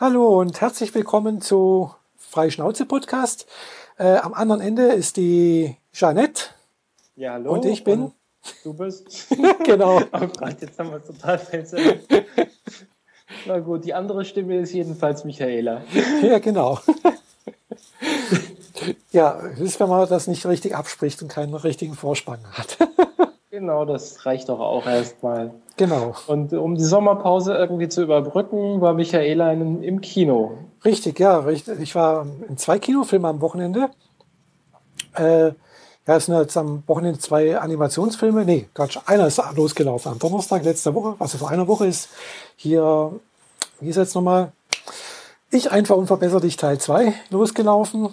Hallo und herzlich willkommen zu Freischnauze Podcast. Äh, am anderen Ende ist die Jeanette. Ja, hallo. Und ich bin. Und du bist. genau. Oh Gott, jetzt haben wir total versetzt. Na gut, die andere Stimme ist jedenfalls Michaela. Ja, genau. ja, das ist, wenn man das nicht richtig abspricht und keinen richtigen Vorspann hat. Genau, das reicht doch auch erstmal. Genau. Und um die Sommerpause irgendwie zu überbrücken, war Michaela in, im Kino. Richtig, ja, richtig. Ich war in zwei Kinofilmen am Wochenende. Äh, ja, es sind jetzt am Wochenende zwei Animationsfilme. Nee, Quatsch, einer ist losgelaufen am Donnerstag letzter Woche, also vor einer Woche ist hier, wie ist jetzt nochmal? Ich einfach unverbessert dich Teil 2 losgelaufen.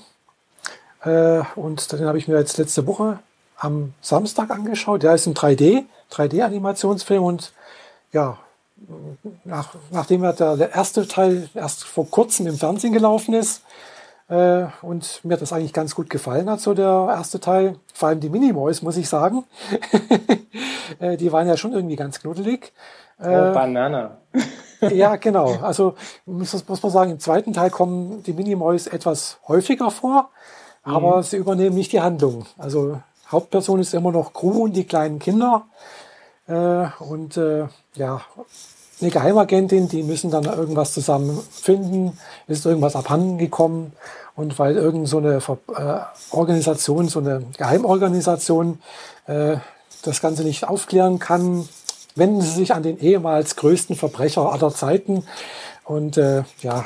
Äh, und den habe ich mir jetzt letzte Woche am Samstag angeschaut. Der ist ein 3D, 3D-Animationsfilm und ja, nach, nachdem der, der erste Teil erst vor kurzem im Fernsehen gelaufen ist äh, und mir das eigentlich ganz gut gefallen hat, so der erste Teil, vor allem die Minimoys, muss ich sagen, äh, die waren ja schon irgendwie ganz knuddelig. Äh, oh, Banana. ja, genau. Also muss, muss man sagen, im zweiten Teil kommen die Minimoys etwas häufiger vor, aber mhm. sie übernehmen nicht die Handlung. Also Hauptperson ist immer noch Crew und die kleinen Kinder. Äh, und äh, ja, eine Geheimagentin, die müssen dann irgendwas zusammen finden, ist irgendwas abhanden gekommen. Und weil irgend so eine äh, Organisation, so eine Geheimorganisation äh, das Ganze nicht aufklären kann, wenden sie sich an den ehemals größten Verbrecher aller Zeiten. Und äh, ja,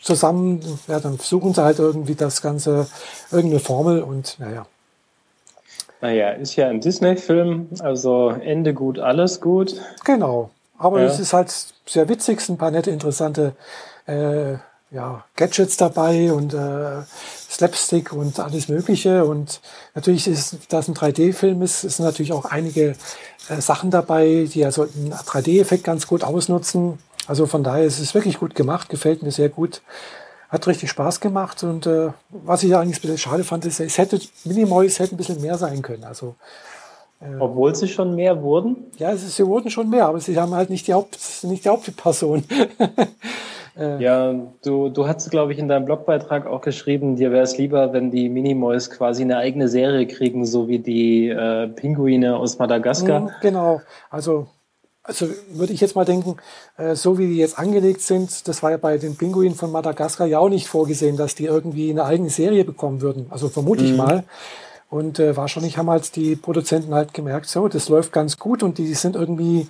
zusammen, ja, dann versuchen sie halt irgendwie das Ganze, irgendeine Formel und naja. Naja, ist ja ein Disney-Film, also Ende gut, alles gut. Genau. Aber ja. es ist halt sehr witzig, sind ein paar nette, interessante äh, ja, Gadgets dabei und äh, Slapstick und alles Mögliche. Und natürlich ist, das ein 3D-Film ist, sind natürlich auch einige äh, Sachen dabei, die also einen 3D-Effekt ganz gut ausnutzen. Also von daher ist es wirklich gut gemacht, gefällt mir sehr gut. Hat richtig Spaß gemacht und äh, was ich eigentlich ein bisschen schade fand, ist, es hätte, Minimoys hätte ein bisschen mehr sein können. Also äh, Obwohl sie schon mehr wurden? Ja, ist, sie wurden schon mehr, aber sie haben halt nicht die, Haupt, nicht die Hauptperson. äh, ja, du, du hast, glaube ich, in deinem Blogbeitrag auch geschrieben, dir wäre es lieber, wenn die Minimoys quasi eine eigene Serie kriegen, so wie die äh, Pinguine aus Madagaskar. Mhm, genau, also also würde ich jetzt mal denken, äh, so wie die jetzt angelegt sind, das war ja bei den Pinguinen von Madagaskar ja auch nicht vorgesehen, dass die irgendwie eine eigene Serie bekommen würden. Also vermute ich mhm. mal. Und äh, wahrscheinlich haben halt die Produzenten halt gemerkt, so, das läuft ganz gut und die sind irgendwie,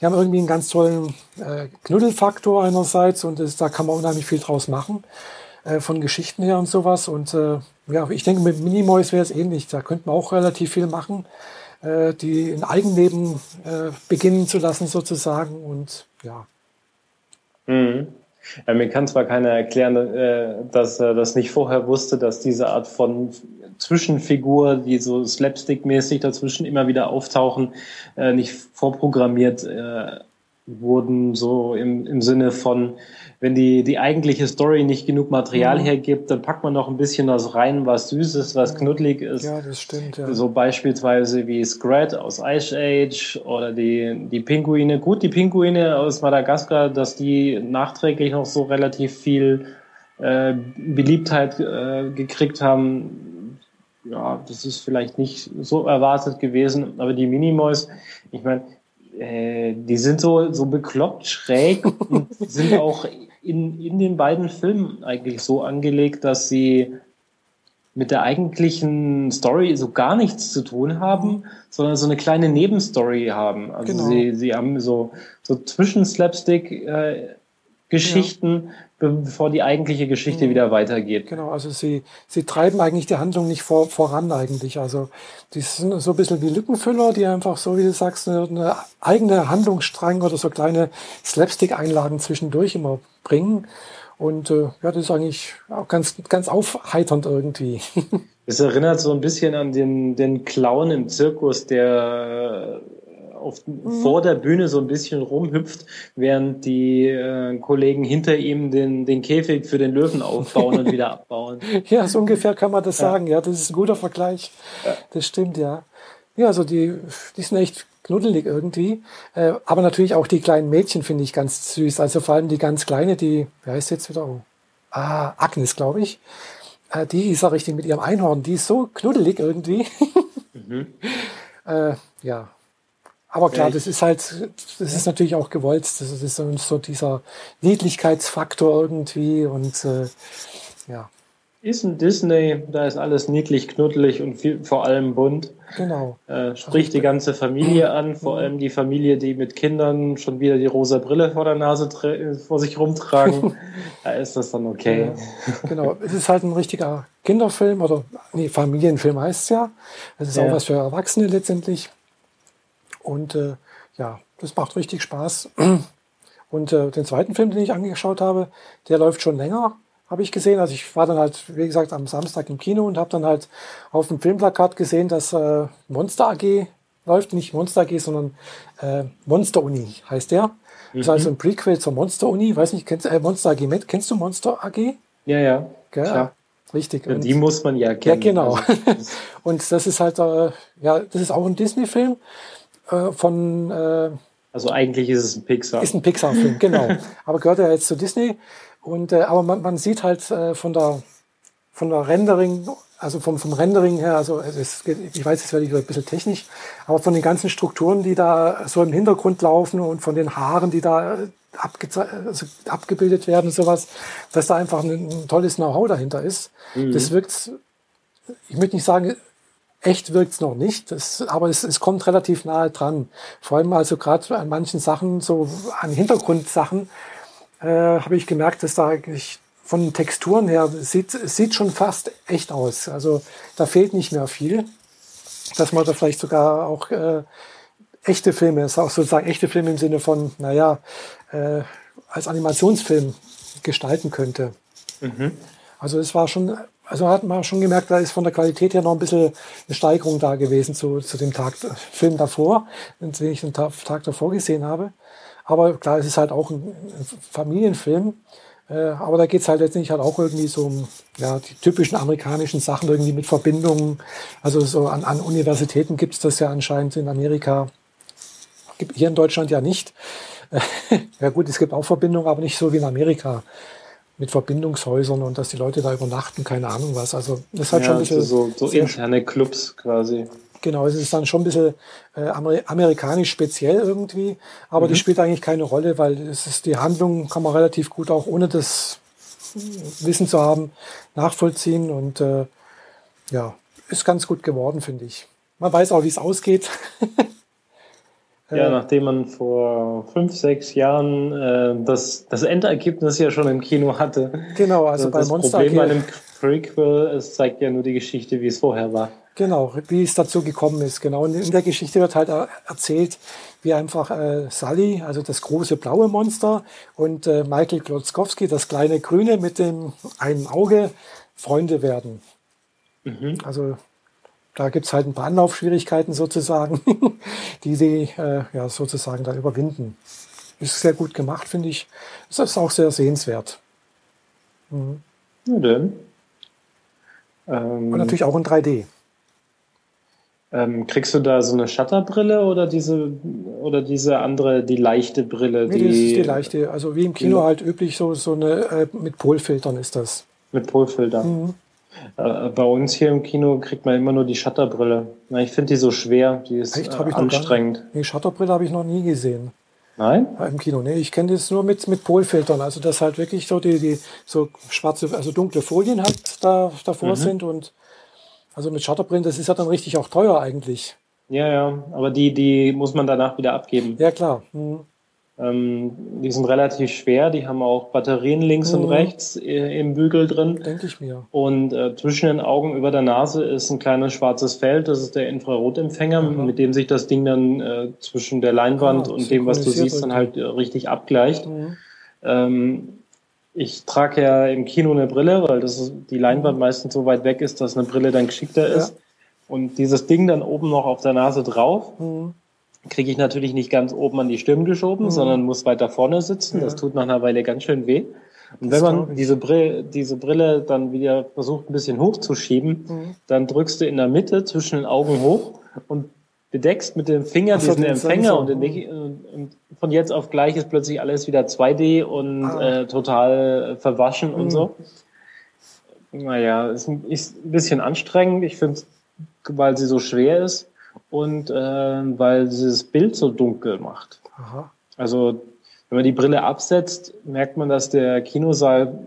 die haben irgendwie einen ganz tollen äh, Knuddelfaktor einerseits und das, da kann man unheimlich viel draus machen, äh, von Geschichten her und sowas. Und äh, ja, ich denke, mit Minimoys wäre es ähnlich. Da könnte man auch relativ viel machen, äh, die ein Eigenleben äh, beginnen zu lassen sozusagen und ja. Mhm. Ja, mir kann zwar keiner erklären, äh, dass er das nicht vorher wusste, dass diese Art von Zwischenfigur, die so slapstick-mäßig dazwischen immer wieder auftauchen, nicht vorprogrammiert wurden, so im, im Sinne von, wenn die, die eigentliche Story nicht genug Material mhm. hergibt, dann packt man noch ein bisschen was rein, was Süßes, was knuddelig ist. Ja, das stimmt, ja. So beispielsweise wie Scrat aus Ice Age oder die, die Pinguine. Gut, die Pinguine aus Madagaskar, dass die nachträglich noch so relativ viel äh, Beliebtheit äh, gekriegt haben, ja, das ist vielleicht nicht so erwartet gewesen, aber die Minimoys, ich meine, äh, die sind so, so bekloppt schräg und sind auch in, in den beiden Filmen eigentlich so angelegt, dass sie mit der eigentlichen Story so gar nichts zu tun haben, sondern so eine kleine Nebenstory haben. Also genau. sie, sie haben so, so zwischen Slapstick äh, Geschichten, ja bevor die eigentliche Geschichte mhm. wieder weitergeht. Genau, also sie, sie treiben eigentlich die Handlung nicht vor, voran eigentlich. Also die sind so ein bisschen wie Lückenfüller, die einfach so, wie du sagst, eine, eine eigene Handlungsstrang oder so kleine Slapstick-Einlagen zwischendurch immer bringen. Und äh, ja, das ist eigentlich auch ganz, ganz aufheiternd irgendwie. Es erinnert so ein bisschen an den, den Clown im Zirkus, der auf, mhm. vor der Bühne so ein bisschen rumhüpft, während die äh, Kollegen hinter ihm den, den Käfig für den Löwen aufbauen und wieder abbauen. Ja, so ungefähr kann man das ja. sagen. Ja, das ist ein guter Vergleich. Ja. Das stimmt, ja. Ja, also die, die sind echt knuddelig irgendwie. Äh, aber natürlich auch die kleinen Mädchen finde ich ganz süß. Also vor allem die ganz kleine, die, wer heißt jetzt wieder? Oh. Ah, Agnes, glaube ich. Äh, die ist ja richtig mit ihrem Einhorn. Die ist so knuddelig irgendwie. mhm. äh, ja. Aber klar, das ist halt, das ist natürlich auch gewollt. Das ist so, so dieser Niedlichkeitsfaktor irgendwie und äh, ja. Ist ein Disney, da ist alles niedlich, knuddelig und viel, vor allem bunt. Genau. Äh, spricht die ganze Familie an, vor allem die Familie, die mit Kindern schon wieder die rosa Brille vor der Nase vor sich rumtragen. da ist das dann okay. Ja, genau. Es ist halt ein richtiger Kinderfilm oder nee, Familienfilm heißt es ja. Es ist ja. auch was für Erwachsene letztendlich. Und äh, ja, das macht richtig Spaß. Und äh, den zweiten Film, den ich angeschaut habe, der läuft schon länger habe ich gesehen. Also ich war dann halt, wie gesagt, am Samstag im Kino und habe dann halt auf dem Filmplakat gesehen, dass äh, Monster AG läuft. Nicht Monster AG, sondern äh, Monster Uni heißt der. Mhm. Das ist also ein Prequel zur Monster Uni. Weiß nicht, kennst, äh, Monster AG mit? Kennst du Monster AG? Ja, ja. Gell? Klar. Richtig. Ja, die muss man ja kennen. Ja, genau. Also, und das ist halt, äh, ja, das ist auch ein Disney-Film äh, von. Äh, also eigentlich ist es ein Pixar. Ist ein Pixar-Film, genau. Aber gehört ja jetzt zu Disney. Und, äh, aber man, man sieht halt äh, von der, von der Rendering, also vom, vom Rendering her, also es ich weiß, jetzt werde ich ein bisschen technisch, aber von den ganzen Strukturen, die da so im Hintergrund laufen und von den Haaren, die da abge also abgebildet werden und sowas, dass da einfach ein, ein tolles Know-how dahinter ist. Mhm. Das wirkt, ich möchte nicht sagen, echt wirkt's noch nicht, das, aber es, es kommt relativ nahe dran. Vor allem also gerade an manchen Sachen, so an Hintergrundsachen, äh, habe ich gemerkt, dass da eigentlich von den Texturen her sieht, sieht schon fast echt aus. Also da fehlt nicht mehr viel, dass man da vielleicht sogar auch äh, echte Filme, ist auch sozusagen echte Filme im Sinne von, naja, äh, als Animationsfilm gestalten könnte. Mhm. Also es war schon, also hat man schon gemerkt, da ist von der Qualität her noch ein bisschen eine Steigerung da gewesen zu, zu dem Tag, Film davor, den ich den Tag, davor gesehen habe. Aber klar, es ist halt auch ein Familienfilm. Äh, aber da geht es halt letztendlich halt auch irgendwie so um ja, die typischen amerikanischen Sachen irgendwie mit Verbindungen. Also so an, an Universitäten gibt es das ja anscheinend in Amerika. Hier in Deutschland ja nicht. ja gut, es gibt auch Verbindungen, aber nicht so wie in Amerika mit Verbindungshäusern und dass die Leute da übernachten, keine Ahnung was. Also das halt ja, schon ein bisschen. So, so interne Clubs quasi. Genau, es ist dann schon ein bisschen äh, amerikanisch speziell irgendwie, aber mhm. das spielt eigentlich keine Rolle, weil es ist die Handlung kann man relativ gut auch ohne das Wissen zu haben nachvollziehen und äh, ja, ist ganz gut geworden, finde ich. Man weiß auch, wie es ausgeht. Ja, nachdem man vor fünf, sechs Jahren äh, das, das Endergebnis ja schon im Kino hatte. Genau, also das bei Monster Problem bei einem Prequel, es zeigt ja nur die Geschichte, wie es vorher war. Genau, wie es dazu gekommen ist. Genau. Und in der Geschichte wird halt erzählt, wie einfach äh, Sally, also das große blaue Monster, und äh, Michael Klotzkowski, das kleine grüne mit dem einen Auge, Freunde werden. Mhm. Also da gibt's halt ein paar Anlaufschwierigkeiten sozusagen, die sie äh, ja, sozusagen da überwinden. Ist sehr gut gemacht, finde ich. Es ist auch sehr sehenswert. Mhm. Na denn. Ähm, Und natürlich auch in 3D. Ähm, kriegst du da so eine Shutterbrille oder diese oder diese andere, die leichte Brille? Nee, die, das ist die leichte. Also wie im Kino halt üblich, so, so eine äh, mit Polfiltern ist das. Mit Polfiltern. Mhm. Äh, bei uns hier im Kino kriegt man immer nur die Shutterbrille. Ich finde die so schwer, die ist Echt? Äh, anstrengend. Nee, Shutterbrille habe ich noch nie gesehen. Nein? Im Kino, nee, ich kenne das nur mit, mit Polfiltern. Also dass halt wirklich so die, die so schwarze, also dunkle Folien halt da davor mhm. sind und also mit Shutterprint, das ist ja dann richtig auch teuer eigentlich. Ja, ja, aber die, die muss man danach wieder abgeben. Ja, klar. Mhm. Ähm, die sind relativ schwer, die haben auch Batterien links mhm. und rechts äh, im Bügel drin. Denke ich mir. Und äh, zwischen den Augen über der Nase ist ein kleines schwarzes Feld, das ist der Infrarotempfänger, mhm. mit dem sich das Ding dann äh, zwischen der Leinwand ah, und dem, was du siehst, dann halt äh, richtig abgleicht. Mhm. Ähm, ich trage ja im Kino eine Brille, weil das ist, die Leinwand mhm. meistens so weit weg ist, dass eine Brille dann geschickter ja. ist. Und dieses Ding dann oben noch auf der Nase drauf, mhm. Kriege ich natürlich nicht ganz oben an die Stirn geschoben, mhm. sondern muss weiter vorne sitzen. Ja. Das tut nach einer Weile ganz schön weh. Und das wenn man diese Brille, diese Brille dann wieder versucht, ein bisschen hochzuschieben, mhm. dann drückst du in der Mitte zwischen den Augen hoch und bedeckst mit dem Finger Ach diesen den Empfänger Sensor. und, und, und von jetzt auf gleich ist plötzlich alles wieder 2D und Ah. äh, total verwaschen und Mhm. so. Naja, ist, ein- ist ein bisschen anstrengend. Ich finde weil sie so schwer ist und äh, weil sie das Bild so dunkel macht. Aha. Also wenn man die Brille absetzt, merkt man, dass der Kinosaal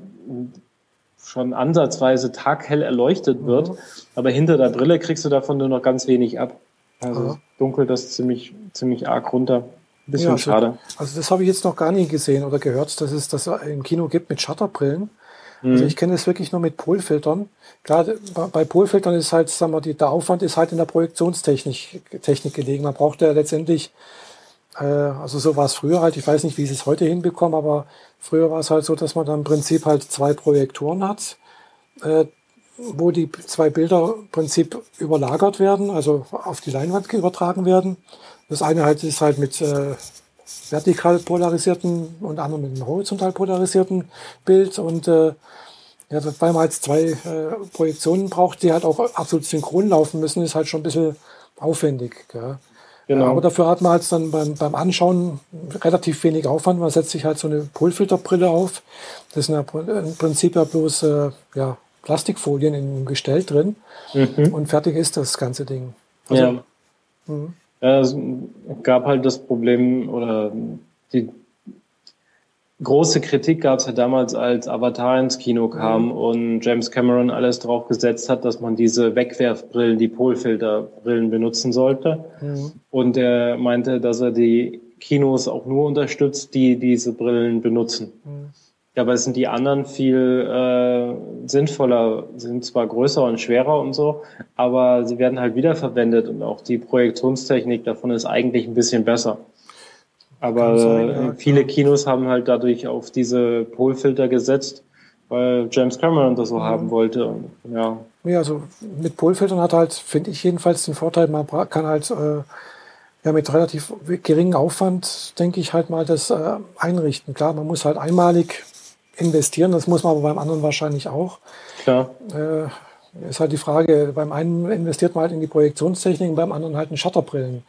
schon ansatzweise taghell erleuchtet wird, Mhm. aber hinter der Brille kriegst du davon nur noch ganz wenig ab. Also Aha. dunkelt das ziemlich, ziemlich arg runter. Ein bisschen Ja, also- schade. Also das habe ich jetzt noch gar nie gesehen oder gehört, dass es das im Kino gibt mit Shutterbrillen. Also Mhm. ich kenne es wirklich nur mit Polfiltern. Gerade bei- bei Polfiltern ist halt, sagen wir, die, der Aufwand ist halt in der Projektionstechnik Technik gelegen. Man braucht ja letztendlich, äh, also so war es früher halt, ich weiß nicht, wie sie es heute hinbekommen, aber früher war es halt so, dass man dann im Prinzip halt zwei Projektoren hat, äh, wo die zwei Bilder im Prinzip überlagert werden, also auf die Leinwand übertragen werden. Das eine halt ist halt mit äh, vertikal polarisierten und andere mit einem horizontal polarisierten Bild und äh, ja, weil man halt zwei äh, Projektionen braucht, die halt auch absolut synchron laufen müssen, ist halt schon ein bisschen aufwendig. Gell? Genau. Aber dafür hat man halt dann beim, beim Anschauen relativ wenig Aufwand. Man setzt sich halt so eine Polfilterbrille auf. Das sind ja im Prinzip ja bloß äh, ja, Plastikfolien im Gestell drin Mhm. und fertig ist das ganze Ding. Also, ja. Mhm. Ja, es gab halt das Problem oder die große Kritik gab es ja damals, als Avatar ins Kino kam und James Cameron alles drauf gesetzt hat, dass man diese Wegwerfbrillen, die Polfilterbrillen benutzen sollte. Mhm. Und er meinte, dass er die Kinos auch nur unterstützt, die diese Brillen benutzen. Mhm. Ja, aber es sind die anderen viel äh, sinnvoller, sind zwar größer und schwerer und so, aber sie werden halt wiederverwendet und auch die Projektionstechnik davon ist eigentlich ein bisschen besser. Aber sein, äh, ja, viele klar. Kinos haben halt dadurch auf diese Polfilter gesetzt, weil James Cameron das so Mhm. haben wollte. Und, ja, Ja, also mit Polfiltern hat halt, finde ich jedenfalls den Vorteil, man kann halt äh, ja mit relativ geringem Aufwand, denke ich, halt mal das äh, einrichten. Klar, man muss halt einmalig investieren, das muss man aber beim anderen wahrscheinlich auch. klar. Äh, ist halt die Frage, beim einen investiert man halt in die Projektionstechnik, beim anderen halt in Shutterbrillen.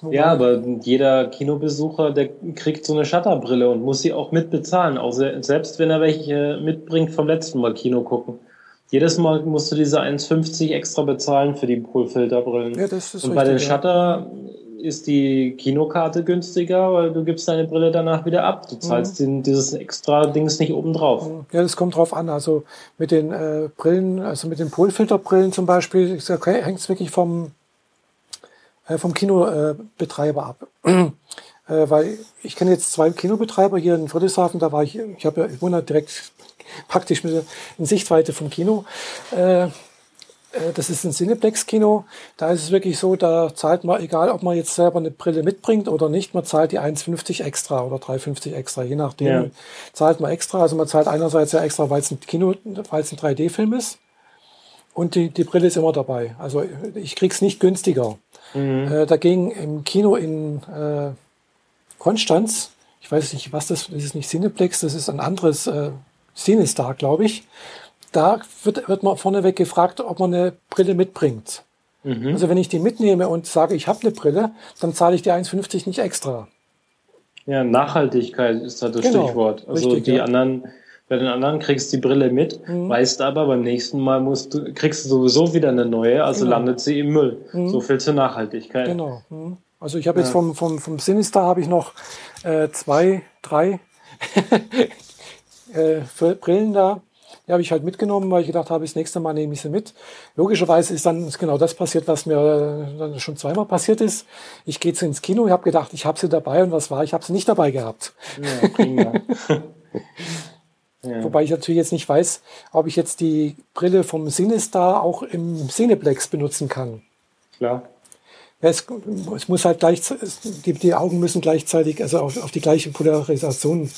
Wobei- Ja, aber jeder Kinobesucher, der kriegt so eine Shutterbrille und muss sie auch mitbezahlen, auch se selbst wenn er welche mitbringt vom letzten Mal Kino gucken. Jedes Mal musst du diese 1,50 extra bezahlen für die Polfilterbrillen. Ja, das ist und bei den richtig, ja. Ist die Kinokarte günstiger, weil du gibst deine Brille danach wieder ab. Du zahlst Mhm. den, dieses extra Dings nicht obendrauf. Ja, das kommt drauf an. Also mit den äh, Brillen, also mit den Polfilterbrillen zum Beispiel, okay, hängt es wirklich vom, äh, vom Kinobetreiber Betreiber ab. äh, weil ich kenne jetzt zwei Kinobetreiber hier in Friedrichshafen, da war ich, ich habe ja, ich wohne direkt praktisch mit der- in Sichtweite vom Kino. Äh, das ist ein Cineplex-Kino. Da ist es wirklich so, da zahlt man, egal ob man jetzt selber eine Brille mitbringt oder nicht, man zahlt die 1,50 extra oder 3,50 extra, je nachdem. Ja. Zahlt man extra. Also man zahlt einerseits ja extra, weil es ein Kino, weil es ein 3D-Film ist. Und die, die Brille ist immer dabei. Also ich krieg's nicht günstiger. Mhm. Äh, dagegen im Kino in äh, Konstanz, ich weiß nicht, was das, das ist nicht Cineplex, das ist ein anderes äh, Cinestar, glaube ich. Da wird, wird man vorneweg gefragt, ob man eine Brille mitbringt. Mhm. Also wenn ich die mitnehme und sage, ich habe eine Brille, dann zahle ich die 1,50 nicht extra. Ja, Nachhaltigkeit ist da das Genau, Stichwort. Also richtig, die ja. anderen, bei den anderen kriegst du die Brille mit, Mhm. weißt aber beim nächsten Mal musst du, kriegst du sowieso wieder eine neue, also Genau. landet sie im Müll. Mhm. So viel zur Nachhaltigkeit. Genau. Mhm. Also ich habe jetzt Ja. vom, vom, vom Sinister habe ich noch äh, zwei, drei äh, Brillen da. Die habe ich halt mitgenommen, weil ich gedacht habe, das nächste Mal nehme ich sie mit. Logischerweise ist dann genau das passiert, was mir äh, dann schon zweimal passiert ist. Ich gehe jetzt ins Kino, ich habe gedacht, ich habe sie dabei und was war, ich habe sie nicht dabei gehabt. Ja, prima. ja. Wobei ich natürlich jetzt nicht weiß, ob ich jetzt die Brille vom Sinistar auch im Cineplex benutzen kann. Klar. Ja, es, es muss halt gleich, die, die Augen müssen gleichzeitig, also auf, auf die gleiche Polarisation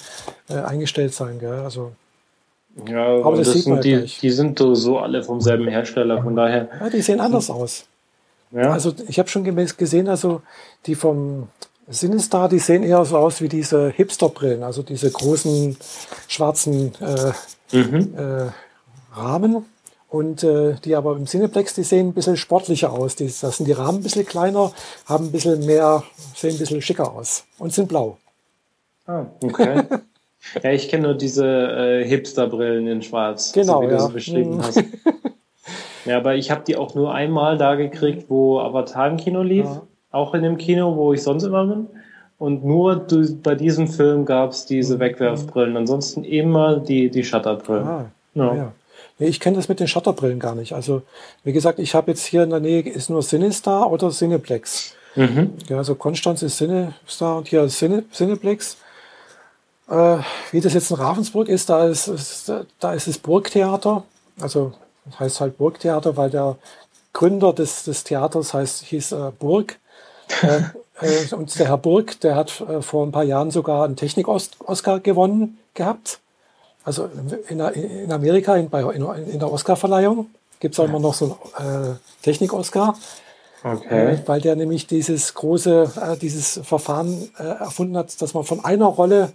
äh, eingestellt sein. Gell? Also, Ja, Aber das das sieht man sind die, gleich. die sind so alle vom selben Hersteller, von daher. ja, die sehen anders aus. Ja, Also ich habe schon gemäß gesehen, also die vom Sinistar, die sehen eher so aus wie diese Hipster-Brillen, also diese großen schwarzen äh, mhm. äh, Rahmen. Und äh, die aber im Cineplex, die sehen ein bisschen sportlicher aus. Die, das sind die Rahmen ein bisschen kleiner, haben ein bisschen mehr, sehen ein bisschen schicker aus und sind blau. Ah, okay. ja, ich kenne nur diese äh, Hipster-Brillen in schwarz, genau, so wie ja. du sie beschrieben Mhm. hast. Ja, aber ich habe die auch nur einmal da gekriegt, wo Avatar im Kino lief. Ja. Auch in dem Kino, wo ich sonst immer bin. Und nur bei diesem Film gab es diese Mhm. Wegwerfbrillen. Ansonsten immer die, die Shutterbrillen. Ah, Ja. ja. Nee, ich kenne das mit den Shutterbrillen gar nicht. Also, wie gesagt, ich habe jetzt hier in der Nähe ist nur Cinestar oder Cineplex. Mhm. Ja, also Konstanz ist Cinestar und hier ist Cine, Cineplex. Äh, wie das jetzt in Ravensburg ist, da ist, ist, da ist das Burgtheater. Also das heißt halt Burgtheater, weil der Gründer des, des Theaters heißt, hieß äh, Burg. äh, äh, und der Herr Burg, der hat äh, vor ein paar Jahren sogar einen Technik-Oscar gewonnen gehabt. Also in, in Amerika, in, bei, in, in der Oscarverleihung, gibt es auch immer noch so einen äh, Technik-Oscar. Okay. Weil der nämlich dieses große, dieses Verfahren erfunden hat, dass man von einer Rolle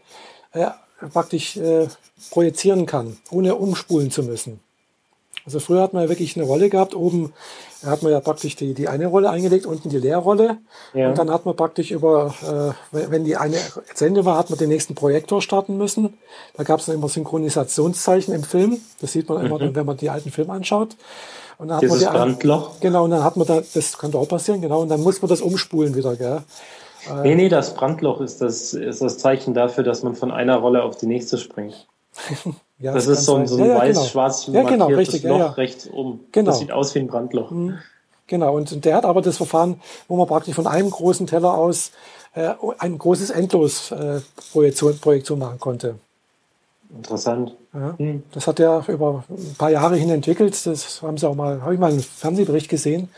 äh, praktisch äh, projizieren kann, ohne umspulen zu müssen. Also früher hat man ja wirklich eine Rolle gehabt, oben hat man ja praktisch die, die eine Rolle eingelegt, unten die Leerrolle. Ja. Und dann hat man praktisch über, äh, wenn die eine zu Ende war, hat man den nächsten Projektor starten müssen. Da gab es dann immer Synchronisationszeichen im Film. Das sieht man immer, wenn man die alten Filme anschaut. Und dann hat man Dieses die ein- Brandloch. Genau, und dann hat man da, das kann doch auch passieren, genau, und dann muss man das umspulen wieder, gell? Nee, nee, das Brandloch ist das, ist das Zeichen dafür, dass man von einer Rolle auf die nächste springt. Ja, Das kann ist so ein, so ein Ja, ja, genau. weiß-schwarz Ja, genau, richtig, Loch ja. rechts oben. Genau. Das sieht aus wie ein Brandloch. Genau, und der hat aber das Verfahren, wo man praktisch von einem großen Teller aus äh, ein großes Endlos-Projektion äh, Projektion machen konnte. Interessant. Ja. Hm. Das hat er über ein paar Jahre hin entwickelt. Das haben sie auch mal, habe ich mal einen Fernsehbericht gesehen.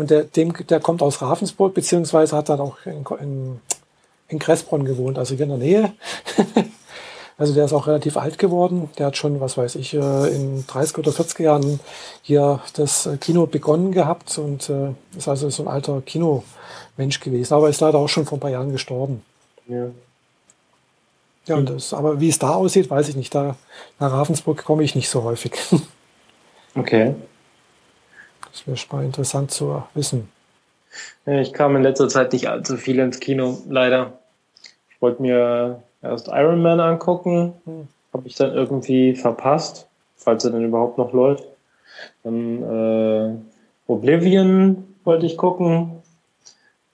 Und der, dem, der kommt aus Ravensburg, beziehungsweise hat dann auch in, in, in Kressbronn gewohnt, also hier in der Nähe. also der ist auch relativ alt geworden. Der hat schon, was weiß ich, äh, in 30 oder 40 Jahren hier das äh, Kino begonnen gehabt und äh, ist also so ein alter Kinomensch gewesen. Aber ist leider auch schon vor ein paar Jahren gestorben. Ja. Ja, und das, aber wie es da aussieht, weiß ich nicht. Da nach Ravensburg komme ich nicht so häufig. Okay. Das wäre mal interessant zu wissen. Ja, ich kam in letzter Zeit nicht allzu viel ins Kino, leider. Ich wollte mir erst Iron Man angucken, habe ich dann irgendwie verpasst, falls er denn überhaupt noch läuft. Dann äh, Oblivion wollte ich gucken.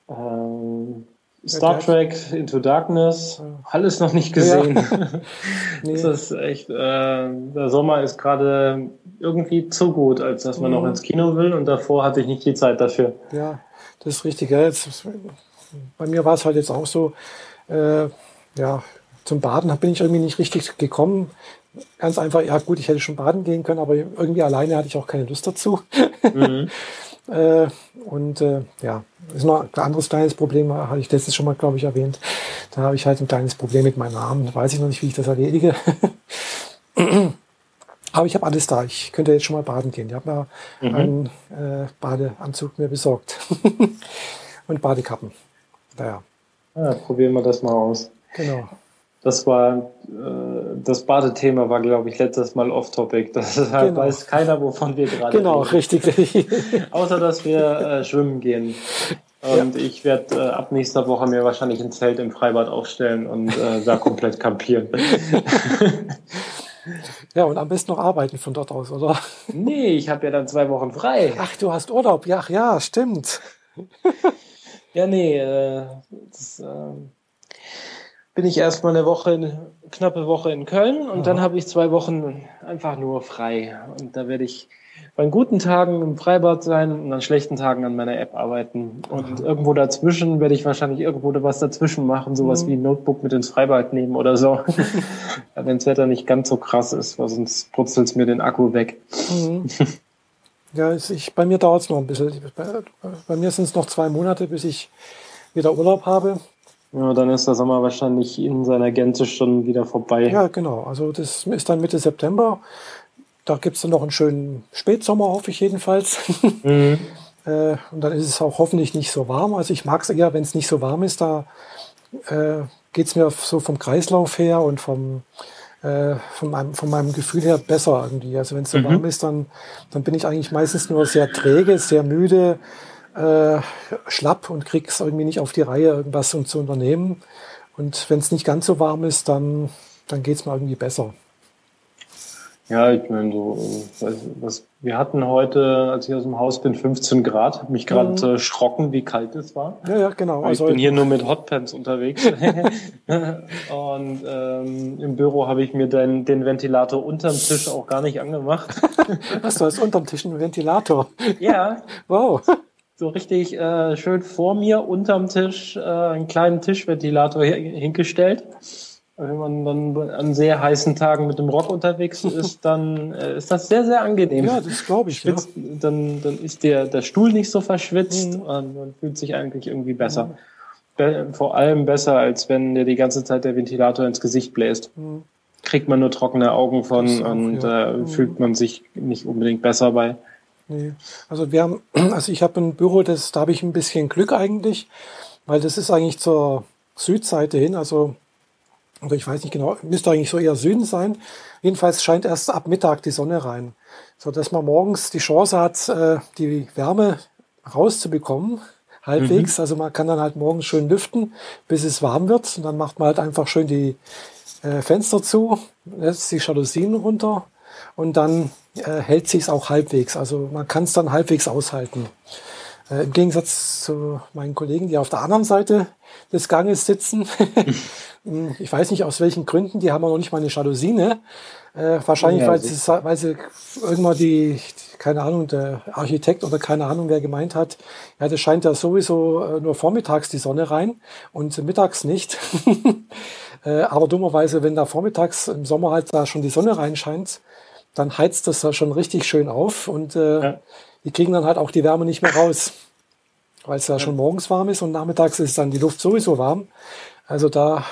Ähm, Star Trek Into Darkness, alles noch nicht Ja. gesehen. Nee. Das ist echt, äh, der Sommer ist gerade irgendwie zu gut, als dass man Mhm. noch ins Kino will und davor hatte ich nicht die Zeit dafür. Ja, das ist richtig. Ja. Jetzt, bei mir war es halt jetzt auch so, äh, ja, zum Baden bin ich irgendwie nicht richtig gekommen. Ganz einfach, ja gut, ich hätte schon baden gehen können, aber irgendwie alleine hatte ich auch keine Lust dazu. Mhm. Äh, und äh, ja, ist noch ein anderes kleines Problem, hatte ich letztes schon mal, glaube ich, erwähnt. Da habe ich halt ein kleines Problem mit meinem Arm. Weiß ich noch nicht, wie ich das erledige. Aber ich habe alles da. Ich könnte jetzt schon mal baden gehen. Ich habe mir Mhm. einen äh, Badeanzug mir besorgt. und Badekappen. Naja, Ja, probieren wir das mal aus. genau. Das war, äh, das Badethema war, glaube ich, letztes Mal off-topic. Deshalb Genau. weiß keiner, wovon wir gerade Genau, reden. richtig. Außer, dass wir äh, schwimmen gehen. Und ich werde äh, ab nächster Woche mir wahrscheinlich ein Zelt im Freibad aufstellen und äh, da komplett campieren. Ja, und am besten noch arbeiten von dort aus, oder? nee, ich habe ja dann zwei Wochen frei. Ach, du hast Urlaub. Ja, ja, stimmt. Ja, nee, äh, das, ähm, bin ich erstmal eine Woche, eine knappe Woche in Köln und dann habe ich zwei Wochen einfach nur frei. Und da werde ich bei guten Tagen im Freibad sein und an schlechten Tagen an meiner App arbeiten. Und irgendwo dazwischen werde ich wahrscheinlich irgendwo was dazwischen machen, sowas wie ein Notebook mit ins Freibad nehmen oder so. Wenn das Wetter nicht ganz so krass ist, weil sonst brutzelt es mir den Akku weg. Mhm. Ja, ich, bei mir dauert es noch ein bisschen. Bei, bei mir sind es noch zwei Monate, bis ich wieder Urlaub habe. Ja, dann ist der Sommer wahrscheinlich in seiner Gänze schon wieder vorbei. Ja, genau. Also das ist dann Mitte September. Da gibt es dann noch einen schönen Spätsommer, hoffe ich jedenfalls. Mhm. Äh, und dann ist es auch hoffentlich nicht so warm. Also ich mag es eher, wenn es nicht so warm ist. Da äh, geht es mir so vom Kreislauf her und vom, äh, von, meinem, von meinem Gefühl her besser irgendwie. Also wenn es so mhm. warm ist, dann, dann bin ich eigentlich meistens nur sehr träge, sehr müde, äh, schlapp und krieg's irgendwie nicht auf die Reihe, irgendwas um zu unternehmen. Und wenn es nicht ganz so warm ist, dann, dann geht's mir irgendwie besser. Ja, ich meine, so, was, wir hatten heute, als ich aus dem Haus bin, 15 Grad. Hab mich gerade mhm. erschrocken, wie kalt es war. Ja, ja, genau. Also ich bin hier nur mit Hotpants unterwegs. und ähm, im Büro habe ich mir den, den Ventilator unterm Tisch auch gar nicht angemacht. Hast du hast unterm Tisch einen Ventilator? Ja. Wow. So richtig äh, schön vor mir unterm Tisch äh, einen kleinen Tischventilator hingestellt. Wenn man dann an sehr heißen Tagen mit dem Rock unterwegs ist, dann äh, ist das sehr, sehr angenehm. Ja, das glaube ich. Schwitzt, ja. dann, dann ist der, der Stuhl nicht so verschwitzt mhm. und man fühlt sich eigentlich irgendwie besser. Mhm. Vor allem besser, als wenn dir die ganze Zeit der Ventilator ins Gesicht bläst. Mhm. Kriegt man nur trockene Augen von auch, und ja. äh, fühlt man sich nicht unbedingt besser bei. Nee. Also wir haben, also ich habe ein Büro, das, da habe ich ein bisschen Glück eigentlich, weil das ist eigentlich zur Südseite hin, also oder ich weiß nicht genau, müsste eigentlich so eher Süden sein. Jedenfalls scheint erst ab Mittag die Sonne rein, so dass man morgens die Chance hat, äh, die Wärme rauszubekommen, halbwegs. Mhm. Also man kann dann halt morgens schön lüften, bis es warm wird und dann macht man halt einfach schön die äh, Fenster zu, lässt die Jalousien runter und dann äh, hält sich es auch halbwegs. Also man kann es dann halbwegs aushalten. Äh, Im Gegensatz zu meinen Kollegen, die auf der anderen Seite des Ganges sitzen. Hm, ich weiß nicht aus welchen Gründen, die haben auch noch nicht mal eine Jalousine. Äh, wahrscheinlich, ja, weil, sie, weil sie irgendwann die, keine Ahnung, der Architekt oder keine Ahnung, wer gemeint hat, ja, das scheint ja sowieso äh, nur vormittags die Sonne rein und mittags nicht. äh, aber dummerweise, wenn da vormittags im Sommer halt da schon die Sonne reinscheint, dann heizt das da schon richtig schön auf und äh, ja. die kriegen dann halt auch die Wärme nicht mehr raus, weil es ja, ja schon morgens warm ist und nachmittags ist dann die Luft sowieso warm. Also da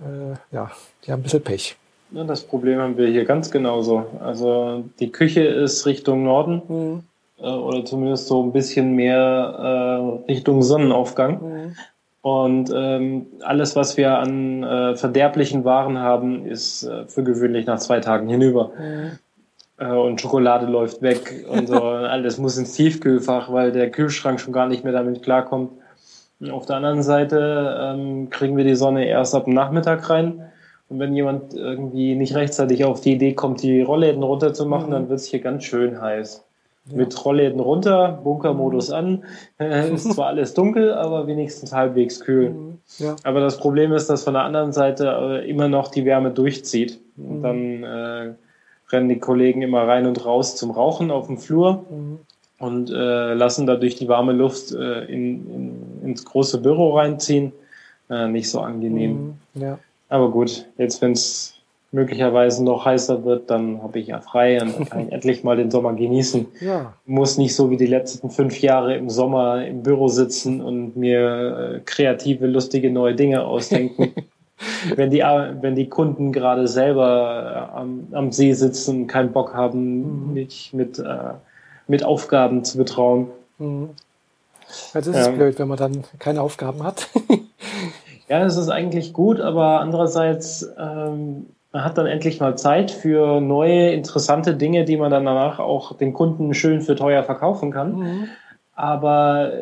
äh, ja, die haben ein bisschen Pech. Ja, das Problem haben wir hier ganz genauso. Also die Küche ist Richtung Norden mhm. äh, oder zumindest so ein bisschen mehr äh, Richtung Sonnenaufgang. Mhm. Und ähm, alles, was wir an äh, verderblichen Waren haben, ist äh, für gewöhnlich nach zwei Tagen hinüber. Mhm. Äh, und Schokolade läuft weg und so. alles muss ins Tiefkühlfach, weil der Kühlschrank schon gar nicht mehr damit klarkommt. Auf der anderen Seite ähm, kriegen wir die Sonne erst ab dem Nachmittag rein. Und wenn jemand irgendwie nicht rechtzeitig auf die Idee kommt, die Rollläden runterzumachen, mhm. dann wird es hier ganz schön heiß. Ja. Mit Rollläden runter, Bunkermodus an. ist zwar alles dunkel, aber wenigstens halbwegs kühl. Mhm. Ja. Aber das Problem ist, dass von der anderen Seite äh, immer noch die Wärme durchzieht. Und mhm. dann äh, rennen die Kollegen immer rein und raus zum Rauchen auf dem Flur. Mhm und äh, lassen dadurch die warme Luft äh, in, in, ins große Büro reinziehen. Äh, nicht so angenehm. Mhm, ja. Aber gut, jetzt wenn es möglicherweise noch heißer wird, dann habe ich ja frei und dann kann ich endlich mal den Sommer genießen. Ja. Muss nicht so wie die letzten fünf Jahre im Sommer im Büro sitzen und mir äh, kreative, lustige neue Dinge ausdenken. wenn die, wenn die Kunden gerade selber äh, am, am See sitzen keinen Bock haben, mhm. mich mit äh, mit Aufgaben zu betrauen. Mhm. Also das ist ähm, blöd, wenn man dann keine Aufgaben hat. ja, das ist eigentlich gut, aber andererseits, ähm, man hat dann endlich mal Zeit für neue, interessante Dinge, die man dann danach auch den Kunden schön für teuer verkaufen kann. Mhm. Aber